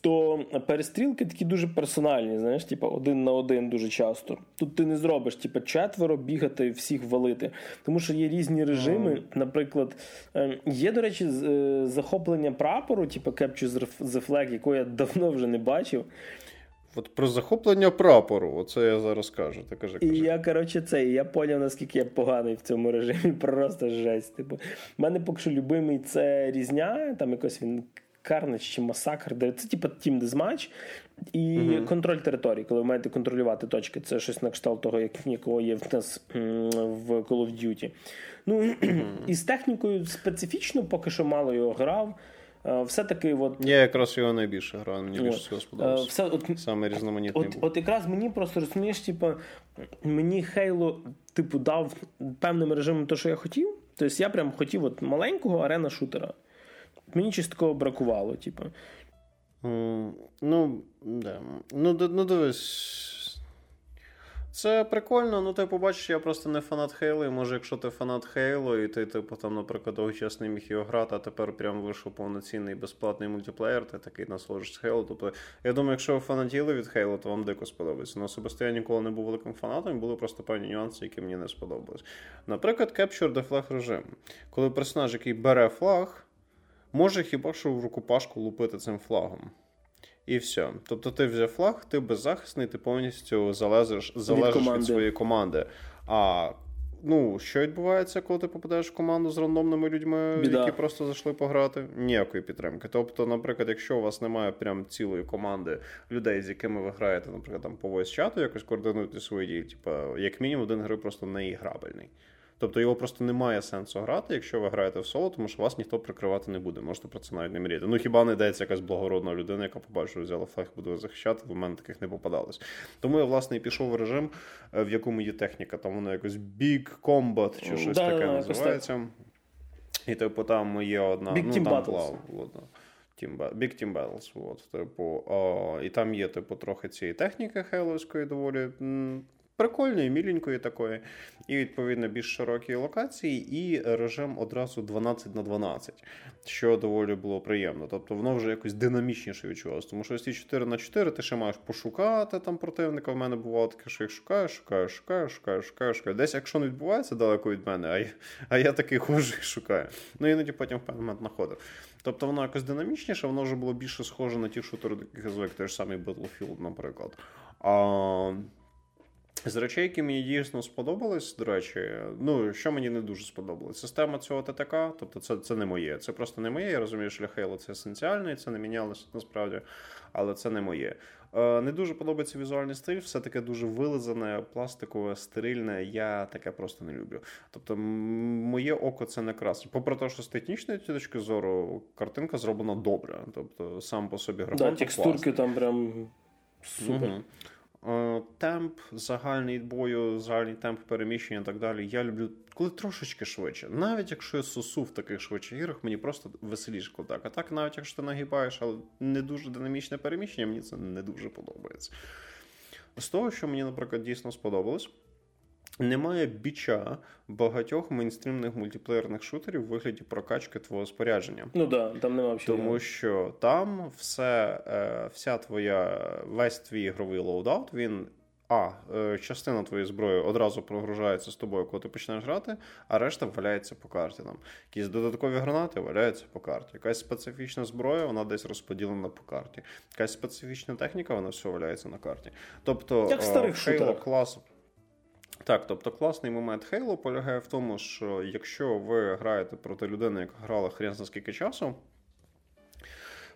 то перестрілки такі дуже персональні, знаєш, типу, один на один дуже часто. Тут ти не зробиш, типу, четверо бігати, і всіх валити. Тому що є різні режими. Наприклад, ем, є, до речі, е, захоплення прапору, типу Capture the Flag, якого я давно вже не бачив. От про захоплення прапору, оце я зараз кажу. Ти кажи, кажи. І я, коротше, це, я поняв, наскільки я поганий в цьому режимі. Просто жесть. Типу, У мене поки що любимий це різня, там якось він Карнич чи Масакр, де це типу тім дезматч і mm контроль території, коли ви маєте контролювати точки. Це щось на кшталт того, як нікого є в нас в Call of Duty. Ну і з технікою специфічно, поки що мало його грав. Все-таки, от... Я якраз його найбільше грав, мені більше всього сподобалося. Все, от, Саме різноманітний от, був. От якраз мені просто розумієш, типу, мені Хейло типу, дав певним режимом те, що я хотів. Тобто я прям хотів от маленького арена-шутера. Мені чисто такого бракувало, типу. Ну, да. ну, ну, дивись. Це прикольно, ну ти побачиш, я просто не фанат Хейло, і може, якщо ти фанат Хейло, і ти, типу, там, наприклад, довгий час не міг його грати, а тепер прям вийшов повноцінний безплатний мультиплеєр, ти такий насолоджуєшся Хейло. Тобто, я думаю, якщо ви фанатіли від Хейло, то вам дико сподобається. Ну, особисто я ніколи не був великим фанатом, були просто певні нюанси, які мені не сподобались. Наприклад, Capture the Flag режим. Коли персонаж, який бере флаг може хіба що в рукопашку лупити цим флагом. І все. Тобто ти взяв флаг, ти беззахисний, ти повністю залежиш, залежиш від, від своєї команди. А ну, що відбувається, коли ти попадаєш в команду з рандомними людьми, Біда. які просто зайшли пограти? Ніякої підтримки. Тобто, наприклад, якщо у вас немає прям цілої команди людей, з якими ви граєте, наприклад, там по voice чату якось координуєте свої дії, типу, як мінімум, один гри просто не іграбельний. Тобто його просто немає сенсу грати, якщо ви граєте в соло, тому що вас ніхто прикривати не буде. Можете про це навіть не мріяти. Ну хіба не йдеться якась благородна людина, яка побачила, взяла флаг, буде захищати, в мене таких не попадалось. Тому я, власне, і пішов в режим, е, в якому є техніка. Там воно якось Big Combat чи щось да, таке да, називається. І типу там є одна Big ну, Team там Battles. Team, Big Team Battles. От, типу, о, І там є, типу, трохи цієї техніки хейловської доволі прикольної, міленької такої, і відповідно більш широкі локації, і режим одразу 12 на 12, що доволі було приємно. Тобто воно вже якось динамічніше відчувалося. Тому що ці 4 на 4 ти ще маєш пошукати там противника. В мене бувало таке, що їх шукаєш, шукаєш, шукаєш, шукаєш, шукаєш, шукаєш. Десь, якщо не відбувається далеко від мене, а я, а я такий хожу і шукаю. Ну іноді потім в певний момент знаходив. Тобто воно якось динамічніше, воно вже було більше схоже на ті шутери, яких звик той ж самий Battlefield, наприклад. А, з речей, які мені дійсно сподобались, до речі, ну що мені не дуже сподобалось, система цього ТТК, тобто це це не моє. Це просто не моє. Я розумію, що для Halo це есенціально, і це не мінялося насправді, але це не моє. Е, Не дуже подобається візуальний стиль, все таке дуже вилизане, пластикове, стерильне. Я таке просто не люблю. Тобто, моє око це не красить. Попри те, що з технічної точки зору картинка зроблена добре. Тобто, сам по собі графон. Да, текстурки там прям супер. Угу. Е, темп, загальний бою, загальний темп переміщення і так далі. Я люблю, коли трошечки швидше. Навіть якщо я сосу в таких швидших іграх, мені просто веселіше коли так. А так, навіть якщо ти нагибаєш, але не дуже динамічне переміщення, мені це не дуже подобається. З того, що мені, наприклад, дійсно сподобалось. Немає біча багатьох мейнстрімних мультиплеєрних шутерів в вигляді прокачки твого спорядження. Ну да, там немає взагалі. Тому що там все, е, вся твоя, весь твій ігровий loadout, він. А, е, частина твоєї зброї одразу прогружається з тобою, коли ти починаєш грати, а решта валяється по карті. Там якісь додаткові гранати валяються по карті. Якась специфічна зброя, вона десь розподілена по карті. Якась специфічна техніка, вона все валяється на карті. Тобто, Як в старих Halo шутерах. Так, тобто класний момент Halo полягає в тому, що якщо ви граєте проти людини, яка грала хрен за скільки часу,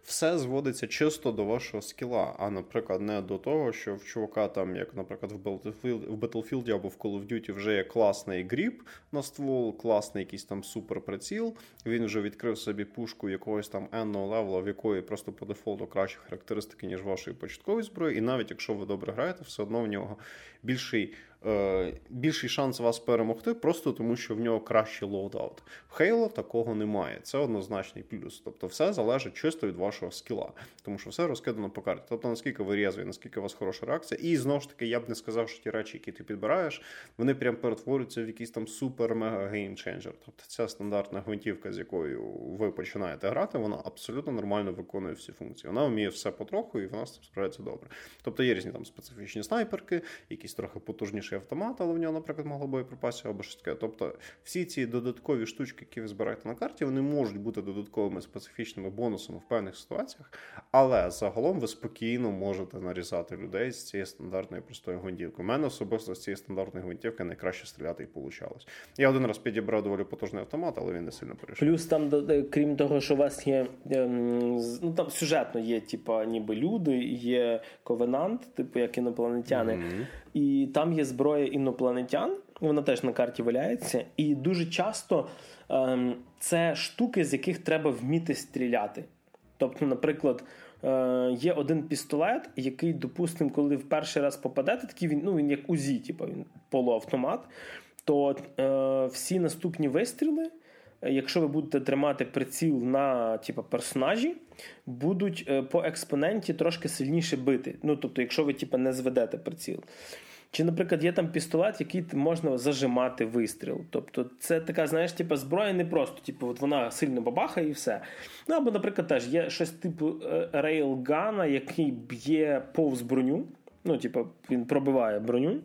все зводиться чисто до вашого скіла, а, наприклад, не до того, що в чувака там, як, наприклад, в Battlefield, в Battlefield або в Call of Duty вже є класний grip на ствол, класний якийсь там суперприціл. Він вже відкрив собі пушку якогось там енного левела, в якої просто по дефолту кращі характеристики, ніж вашої початкової зброї. І навіть якщо ви добре граєте, все одно в нього більший. Е, Більший шанс вас перемогти, просто тому що в нього кращий loadout. В Halo такого немає. Це однозначний плюс. Тобто, все залежить чисто від вашого скіла, тому що все розкидано по карті. Тобто, наскільки ви рєзві, наскільки у вас хороша реакція. І знову ж таки, я б не сказав, що ті речі, які ти підбираєш, вони прям перетворюються в якийсь там супер-мега геймченджер. Тобто, ця стандартна гвинтівка, з якою ви починаєте грати, вона абсолютно нормально виконує всі функції. Вона вміє все потроху, і вона з цим справляється добре. Тобто є різні там специфічні снайперки, якісь трохи потужніший автомат, але в нього, наприклад, мало боєприпасів або щось таке. Тобто, всі ці додаткові штучки, які ви збираєте на карті, вони можуть бути додатковими специфічними бонусами в певних ситуаціях, але загалом ви спокійно можете нарізати людей з цієї стандартної простої гвинтівки. У мене особисто з цієї стандартної гвинтівки найкраще стріляти і получалось. Я один раз підібрав доволі потужний автомат, але він не сильно перейшов. Плюс там, крім того, що у вас є ем, ну там сюжетно є, типа, ніби люди, є ковенант, типу як інопланетяни, і там є зброя інопланетян. Вона теж на карті валяється, і дуже часто ем, це штуки, з яких треба вміти стріляти. Тобто, наприклад, е, є один пістолет, який, допустимо, коли в перший раз попадете, такий він, ну він як УЗІ, типу, він полуавтомат, то е, всі наступні вистріли, якщо ви будете тримати приціл на типу, персонажі, будуть е, по експоненті трошки сильніше бити. Ну, тобто, якщо ви типу, не зведете приціл. Чи, наприклад, є там пістолет, який можна зажимати вистріл. Тобто, це така, знаєш, типу, зброя не просто, типу, от вона сильно бабахає і все. Ну, або, наприклад, теж є щось типу е, рейлгана, який б'є повз броню. Ну, типу, він пробиває броню.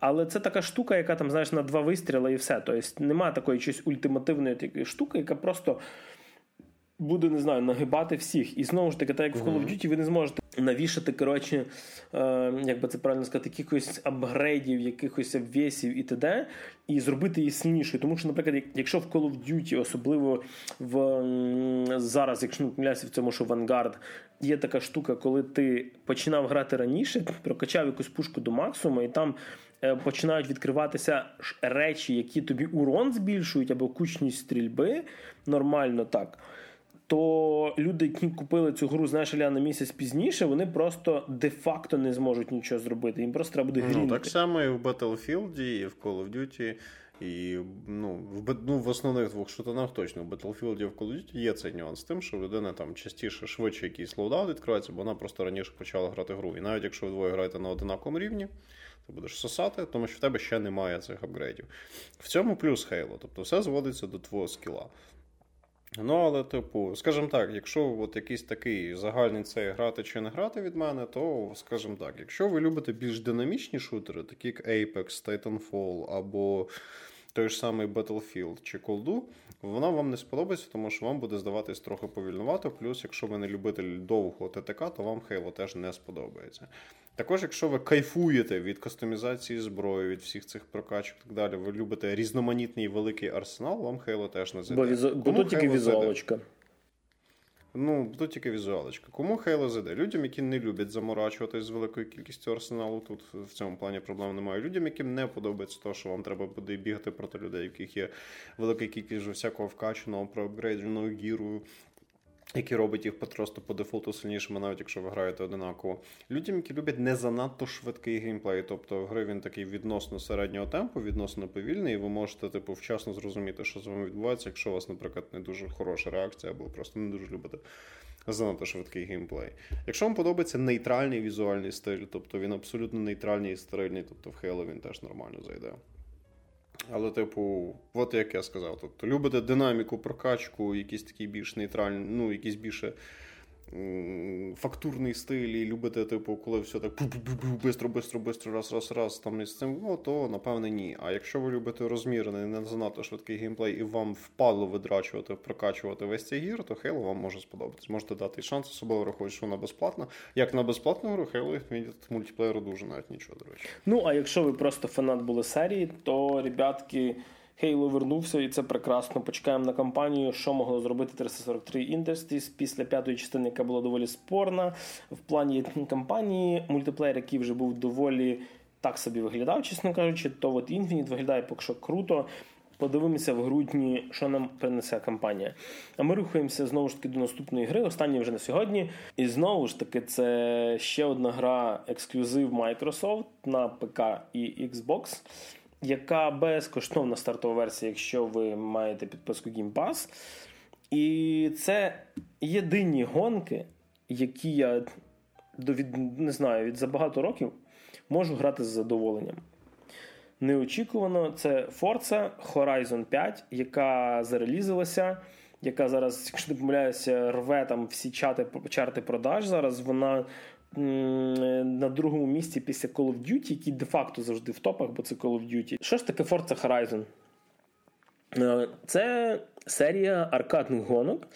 Але це така штука, яка там, знаєш, на два вистріли і все. Тобто немає такої щось ультимативної такої штуки, яка просто буде, не знаю, нагибати всіх. І знову ж таки, так як в Call of Duty, ви не зможете навішати, коротше, е, як би це правильно сказати, якихось апгрейдів, якихось обвісів і т.д. і зробити її сильнішою. Тому що, наприклад, якщо в Call of Duty, особливо в зараз, якщо не помиляюся в цьому, що Vanguard, є така штука, коли ти починав грати раніше, прокачав якусь пушку до максимуму, і там починають відкриватися речі, які тобі урон збільшують, або кучність стрільби, нормально так. То люди, які купили цю гру, знаєш, Ілля, на місяць пізніше, вони просто де-факто не зможуть нічого зробити. Їм просто треба буде Ну, так само і в Battlefield, і в Call of Duty, і ну, в, ну, в основних двох шутерах точно. В Battlefield і в Call of Duty є цей нюанс з тим, що в людина там частіше, швидше якийсь loadout відкривається, бо вона просто раніше почала грати гру. І навіть якщо ви двоє граєте на одинаковому рівні, ти будеш сосати, тому що в тебе ще немає цих апгрейдів. В цьому плюс Halo, тобто все зводиться до твого скіла. Ну, але, типу, скажімо так, якщо от якийсь такий загальний цей грати чи не грати від мене, то, скажімо так, якщо ви любите більш динамічні шутери, такі як Apex, Titanfall або той ж самий Battlefield чи Coldu, вона вам не сподобається, тому що вам буде здаватись трохи повільнувато. Плюс, якщо ви не любитель довгого ТТК, то вам Halo теж не сподобається. Також, якщо ви кайфуєте від кастомізації зброї, від всіх цих прокачок і так далі, ви любите різноманітний великий арсенал, вам Halo теж не зайде. Бо, візу... бо тут тільки Halo зайде? візуалочка. Ну, тут тільки візуалочка. Кому Halo зайде? Людям, які не люблять заморачуватись з великою кількістю арсеналу, тут в цьому плані проблем немає. Людям, яким не подобається те, що вам треба буде бігати проти людей, в яких є велика кількість всякого вкачаного, проапгрейдженого гіру, які робить їх просто по дефолту сильнішими, навіть якщо ви граєте одинаково. Людям, які люблять не занадто швидкий геймплей, тобто в гри він такий відносно середнього темпу, відносно повільний, і ви можете, типу, вчасно зрозуміти, що з вами відбувається, якщо у вас, наприклад, не дуже хороша реакція, або просто не дуже любите занадто швидкий геймплей. Якщо вам подобається нейтральний візуальний стиль, тобто він абсолютно нейтральний і стерильний, тобто в Halo він теж нормально зайде. Але, типу, от як я сказав, тобто любите динаміку, прокачку, якісь такі більш нейтральні, ну, якісь більше фактурний стиль, і любите, типу, коли все так бистро, бистро, бистро, раз, раз, раз, там із цим, ну, то напевне ні. А якщо ви любите розмірений, не занадто швидкий геймплей, і вам впало видрачувати, прокачувати весь цей гір, то Halo вам може сподобатись. Можете дати шанс, особливо враховуючи, що вона безплатна. Як на безплатну гру, Halo від мультиплеєру дуже навіть нічого, до речі. Ну, а якщо ви просто фанат були серії, то ребятки. Хейло вернувся, і це прекрасно. Почекаємо на кампанію, що могло зробити 343 Industries після п'ятої частини, яка була доволі спорна. В плані кампанії мультиплеєр, який вже був доволі так собі виглядав, чесно кажучи, то от Infinite виглядає поки що круто. Подивимося в грудні, що нам принесе кампанія. А ми рухаємося знову ж таки до наступної гри. Останньої вже на сьогодні. І знову ж таки, це ще одна гра ексклюзив Microsoft на ПК і Xbox яка безкоштовна стартова версія, якщо ви маєте підписку Game Pass. І це єдині гонки, які я від, не знаю, від за багато років можу грати з задоволенням. Неочікувано, це Forza Horizon 5, яка зарелізилася, яка зараз, якщо не помиляюся, рве там всі чати, чарти продаж. Зараз вона на другому місці після Call of Duty, який де-факто завжди в топах, бо це Call of Duty. Що ж таке Forza Horizon? Е, це серія аркадних гонок,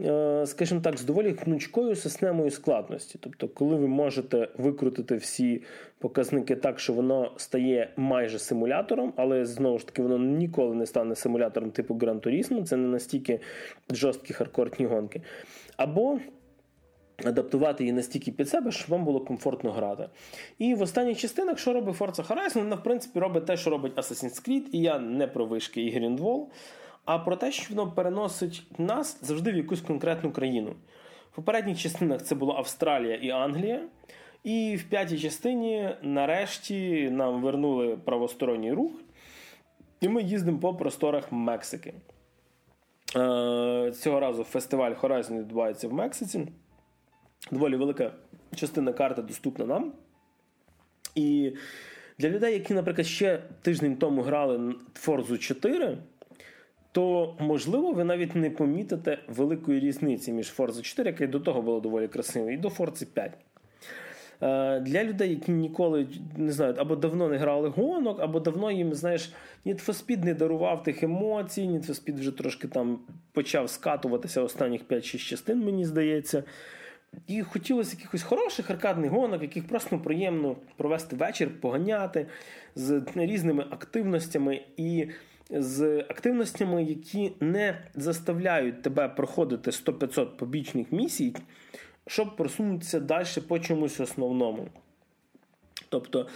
е, скажімо так, з доволі гнучкою системою складності. Тобто, коли ви можете викрутити всі показники так, що воно стає майже симулятором, але знову ж таки воно ніколи не стане симулятором типу Gran Turismo, це не настільки жорсткі хардкорні гонки. Або Адаптувати її настільки під себе, щоб вам було комфортно грати. І в останніх частинах, що робить Forza Horizon, вона в принципі робить те, що робить Assassin's Creed, і я не про вишки і Grindwall, а про те, що воно переносить нас завжди в якусь конкретну країну. В попередніх частинах це була Австралія і Англія. І в п'ятій частині, нарешті, нам вернули правосторонній рух, і ми їздимо по просторах Мексики. Е, цього разу фестиваль Horizon відбувається в Мексиці доволі велика частина карти доступна нам. І для людей, які, наприклад, ще тиждень тому грали Forza 4, то, можливо, ви навіть не помітите великої різниці між Forza 4, яка до того була доволі красивою, і до Forza 5. Е, для людей, які ніколи не знають, або давно не грали гонок, або давно їм, знаєш, Need for не дарував тих емоцій, Need вже трошки там почав скатуватися останніх 5-6 частин, мені здається. І хотілося якихось хороших аркадних гонок, яких просто приємно провести вечір, поганяти з різними активностями і з активностями, які не заставляють тебе проходити 100-500 побічних місій, щоб просунутися далі по чомусь основному. Тобто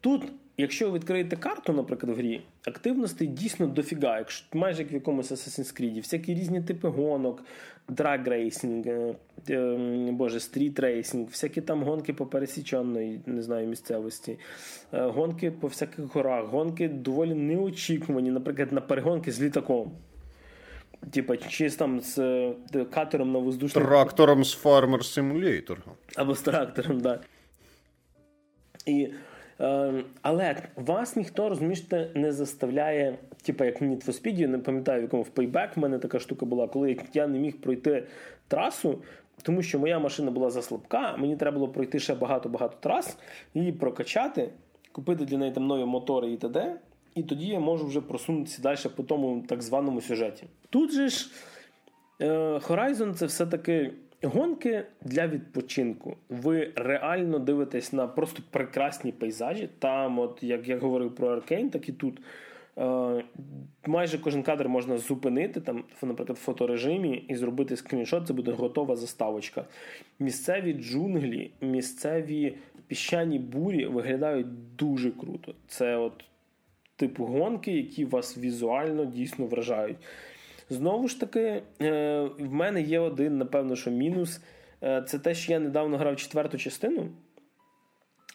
тут якщо ви відкриєте карту, наприклад, в грі, активностей дійсно дофіга, якщо майже як в якомусь Assassin's Creed, всякі різні типи гонок, drag racing, е, е, боже, street racing, всякі там гонки по пересіченої, не знаю, місцевості, е, гонки по всяких горах, гонки доволі неочікувані, наприклад, на перегонки з літаком. Типа, чи там з катером на воздушному... Трактором з Farmer Simulator. Або з трактором, так. Да. І але вас ніхто розумієте, не заставляє, типу як в Need Speed, не пам'ятаю, в якому в Payback в мене така штука була, коли я не міг пройти трасу, тому що моя машина була заслабка, мені треба було пройти ще багато-багато трас, її прокачати, купити для неї там нові мотори і т.д., і тоді я можу вже просунутися далі по тому так званому сюжеті. Тут же ж е, Horizon це все-таки Гонки для відпочинку. Ви реально дивитесь на просто прекрасні пейзажі. Там, от як я говорив про Аркейн, так і тут. Е, майже кожен кадр можна зупинити, там, наприклад, в фоторежимі і зробити скріншот, це буде готова заставочка. Місцеві джунглі, місцеві піщані бурі виглядають дуже круто. Це от типу гонки, які вас візуально дійсно вражають. Знову ж таки, е, в мене є один, напевно, що мінус. Е, це те, що я недавно грав четверту частину.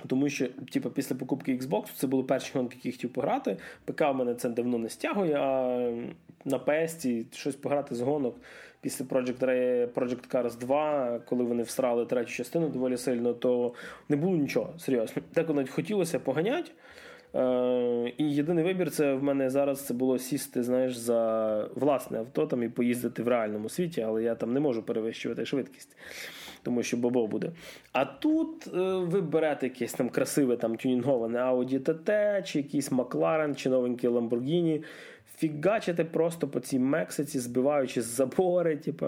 Тому що, типу, після покупки Xbox це були перші гонки, які хотів пограти. ПК в мене це давно не стягує, а на PS щось пограти з гонок після Project Project Cars 2, коли вони всрали третю частину доволі сильно, то не було нічого серйозно. Так навіть хотілося поганяти. Е, І єдиний вибір це в мене зараз це було сісти знаєш, за власне авто там і поїздити в реальному світі, але я там не можу перевищувати швидкість тому що бобо буде. А тут е, ви берете якесь там красиве там тюнінговане Audi TT, чи якийсь McLaren, чи новенький Lamborghini, фігачите просто по цій Мексиці, збиваючи з забори. Типу.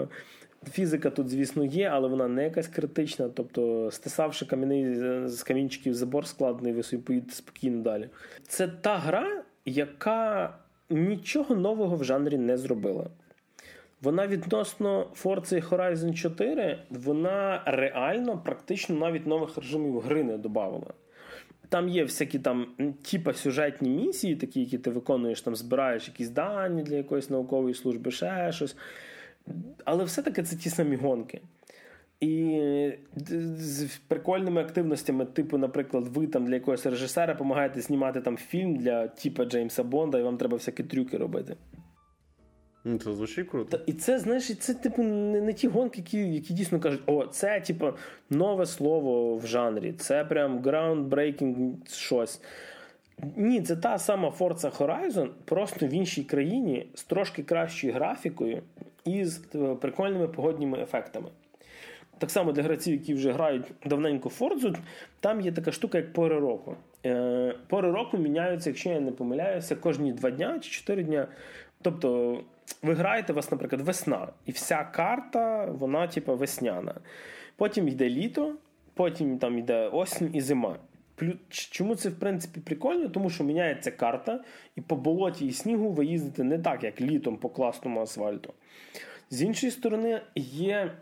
Фізика тут, звісно, є, але вона не якась критична. Тобто, стисавши кам'яний з камінчиків забор складний, ви собі поїдете спокійно далі. Це та гра, яка нічого нового в жанрі не зробила. Вона відносно Forza Horizon 4, вона реально практично навіть нових режимів гри не додавала. Там є всякі там типа сюжетні місії, такі, які ти виконуєш, там збираєш якісь дані для якоїсь наукової служби, ще щось. Але все-таки це ті самі гонки. І з прикольними активностями, типу, наприклад, ви там для якогось режисера допомагаєте знімати там фільм для типа Джеймса Бонда, і вам треба всякі трюки робити. Ну, Це звучить круто. Та, і це, знаєш, це, типу, не, не ті гонки, які які дійсно кажуть, о, це, типу, нове слово в жанрі, це прям groundbreaking щось. Ні, це та сама Forza Horizon, просто в іншій країні з трошки кращою графікою і з е, прикольними погодніми ефектами. Так само для гравців, які вже грають давненько Forza, там є така штука, як пори року. Е, Пори року міняються, якщо я не помиляюся, кожні два дня чи чотири дня. Тобто ви граєте у вас, наприклад, весна, і вся карта, вона, типу, весняна. Потім йде літо, потім там йде осінь і зима. Чому це в принципі прикольно? Тому що міняється карта, і по болоті і снігу ви їздите не так, як літом по класному асфальту. З іншої сторони, є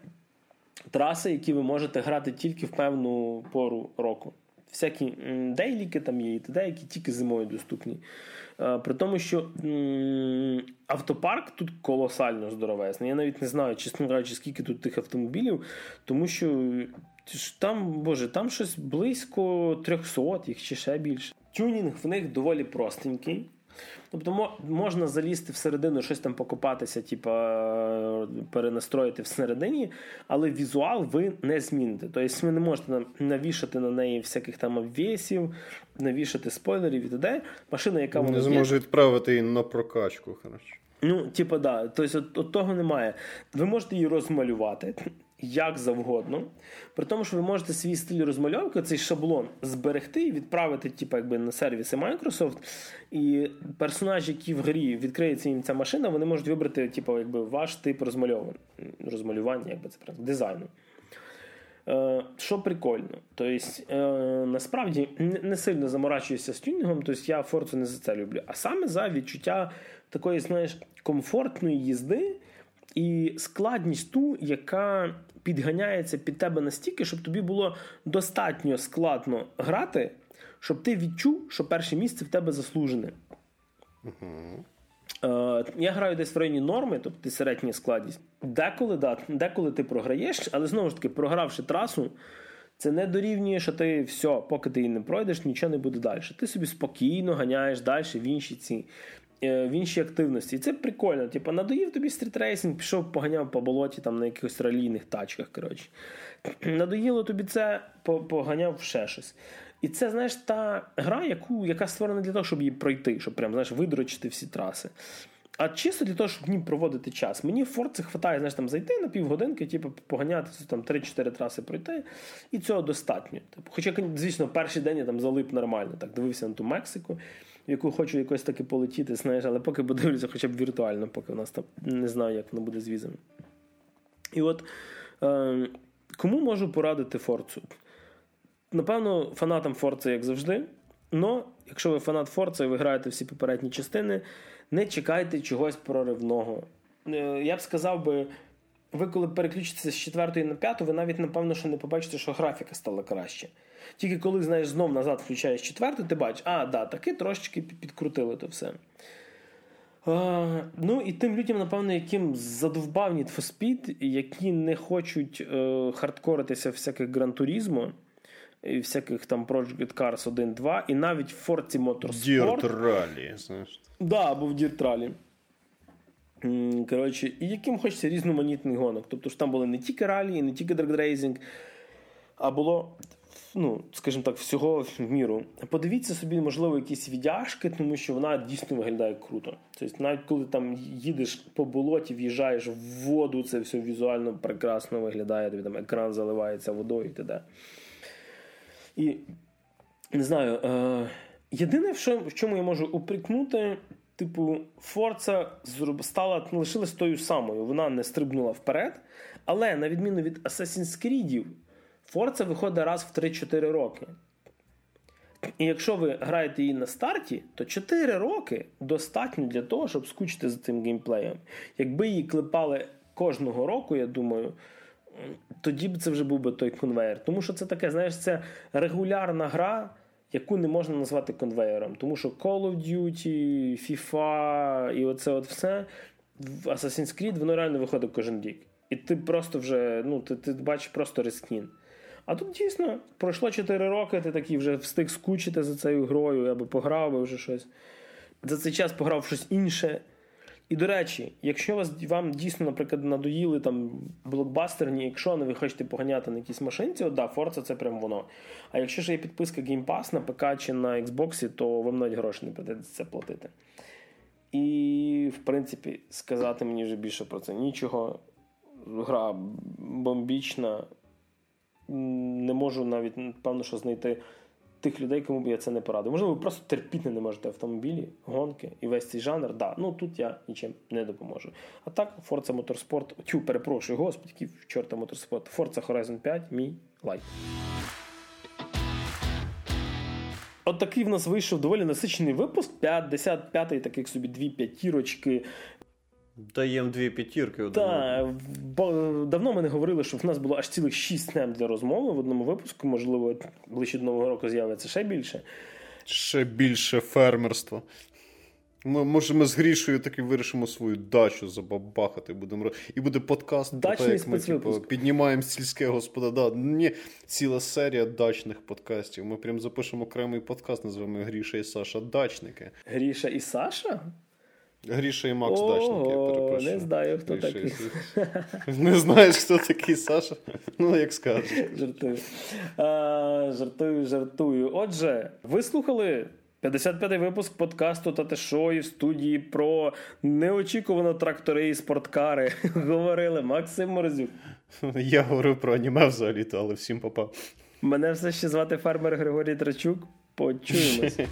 траси, які ви можете грати тільки в певну пору року. Всякі дейліки там є, і т.д., які тільки зимою доступні. Е, при тому, що автопарк тут колосально здоровезний. Я навіть не знаю, чесно кажучи, скільки тут тих автомобілів, тому що там, боже, там щось близько 300 їх чи ще більше. Тюнінг в них доволі простенький. Тобто можна залізти всередину, щось там покопатися, типу, перенастроїти всередині, але візуал ви не зміните. Тобто ви не можете навішати на неї всяких там обвісів, навішати спойлерів і т.д. Машина, яка вона не зможе відправити її на прокачку. коротше. Ну, типу, да. Тобто, от, от того немає. Ви можете її розмалювати як завгодно. При тому, що ви можете свій стиль розмальовки, цей шаблон зберегти і відправити, типу, якби на сервіси Microsoft. І персонажі, які в грі відкриється їм ця машина, вони можуть вибрати, типу, якби ваш тип розмальовування, розмалювання, якби це правильно, дизайну. Е, що прикольно, тобто е, насправді не сильно заморачуюся з тюнінгом, тобто я Форцу не за це люблю, а саме за відчуття такої, знаєш, комфортної їзди і складність ту, яка підганяється під тебе настільки, щоб тобі було достатньо складно грати, щоб ти відчув, що перше місце в тебе заслужене. Uh-huh. Е, Я граю десь в районі норми, тобто середня складність. Деколи да, деколи ти програєш, але знову ж таки, програвши трасу, це не дорівнює, що ти все, поки ти її не пройдеш, нічого не буде далі. Ти собі спокійно ганяєш далі в інші ці в іншій активності. І це прикольно. Типу, надоїв тобі стрітрейсинг, пішов, поганяв по болоті там на якихось ралійних тачках. коротше. Надоїло тобі це, поганяв ще щось. І це, знаєш, та гра, яку, яка створена для того, щоб її пройти, щоб прям, знаєш, видрочити всі траси. А чисто для того, щоб в ній проводити час. Мені в Форці хватає, знаєш, там зайти на півгодинки, типу, поганяти там 3-4 траси пройти, і цього достатньо. Типу, Хоча, звісно, перший день я там залип нормально, так дивився на ту Мексику в яку хочу якось таки полетіти, знаєш, але поки подивлюся, хоча б віртуально, поки в нас там не знаю, як воно буде з візами. І от е, кому можу порадити Форцу? Напевно, фанатам Форца, як завжди. Но, якщо ви фанат Форца і ви граєте всі попередні частини, не чекайте чогось проривного. Е, я б сказав би. Ви, коли переключитеся з четвертої на п'яту, ви навіть напевно що не побачите, що графіка стала краще. Тільки коли, знаєш, знов назад включаєш четверту, ти бачиш, а, да, таки трошечки підкрутили то все. А, Ну і тим людям, напевно, яким задовбав Need for Speed, які не хочуть е, хардкоритися всяких грантурізму, і всяких там Project Cars 1, 2, і навіть в Forza Motorsport. Dirt Rally, знаєш. Да, або в Dirt Rally. Коротше, і яким хочеться різноманітний гонок. Тобто ж там були не тільки ралі, не тільки драгрейзинг, а було, ну, скажімо так, всього в міру. Подивіться собі, можливо, якісь віддяжки, тому що вона дійсно виглядає круто. Тобто, навіть коли там їдеш по болоті, в'їжджаєш в воду, це все візуально прекрасно виглядає, тобі там екран заливається водою і т.д. І не знаю. Е, єдине, в, чому я можу упрекнути, типу, Форца стала лишилась тою самою. Вона не стрибнула вперед. Але на відміну від Assassin's Creed, Форца виходить раз в 3-4 роки. І якщо ви граєте її на старті, то 4 роки достатньо для того, щоб скучити за цим геймплеєм. Якби її клепали кожного року, я думаю, тоді б це вже був би той конвейер. Тому що це таке, знаєш, це регулярна гра, яку не можна назвати конвейером. Тому що Call of Duty, FIFA і оце от все в Assassin's Creed воно реально виходить кожен рік. І ти просто вже ну, ти, ти бачиш просто рискін. А тут дійсно пройшло 4 роки, ти такий вже встиг скучити за цією грою, або пограв би вже щось. За цей час пограв щось інше. І до речі, якщо вас вам дійсно, наприклад, надоїли там блокбастерні, якщо не ви хочете поганяти на якійсь машинці, от да, Forza це прям воно. А якщо ж є підписка Game Pass на ПК чи на Xbox, то вам навіть гроші не придеться платити. І, в принципі, сказати мені вже більше про це нічого. Гра бомбічна. Не можу навіть, певно, що знайти тих людей, кому б я це не порадив. Можливо, ви просто терпіти не можете автомобілі, гонки і весь цей жанр. Да, ну тут я нічим не допоможу. А так, Forza Motorsport, тю, перепрошую, господи, який чорта Motorsport, Forza Horizon 5, мій лайк. От такий в нас вийшов доволі насичений випуск. 55-й, таких собі дві п'ятірочки. Даємо дві п'ятірки. Так, бо давно ми не говорили, що в нас було аж цілих шість тем для розмови в одному випуску. Можливо, ближче до нового року з'явиться ще більше. Ще більше фермерства. Ми, може, ми з Грішою таки вирішимо свою дачу забабахати. Будемо І буде подкаст, Дачний як ми типу, піднімаємо сільське господарство. Да, ні, ціла серія дачних подкастів. Ми прям запишемо окремий подкаст, називаємо Гріша і Саша Дачники. Гріша і Саша? Гріша і Макс Дачники, я перепрошую. Не знаю, хто Гріша такий. і- Не знаєш, хто такий Саша? Ну, як скажеш. Жартую. А, жартую, жартую. Отже, ви слухали 55-й випуск подкасту та шої в студії про неочікувано трактори і спорткари. Говорили Максим Морзюк. Я говорив про аніме взагалі-то, але всім попав. Мене все ще звати фермер Григорій Трачук. Почуємось.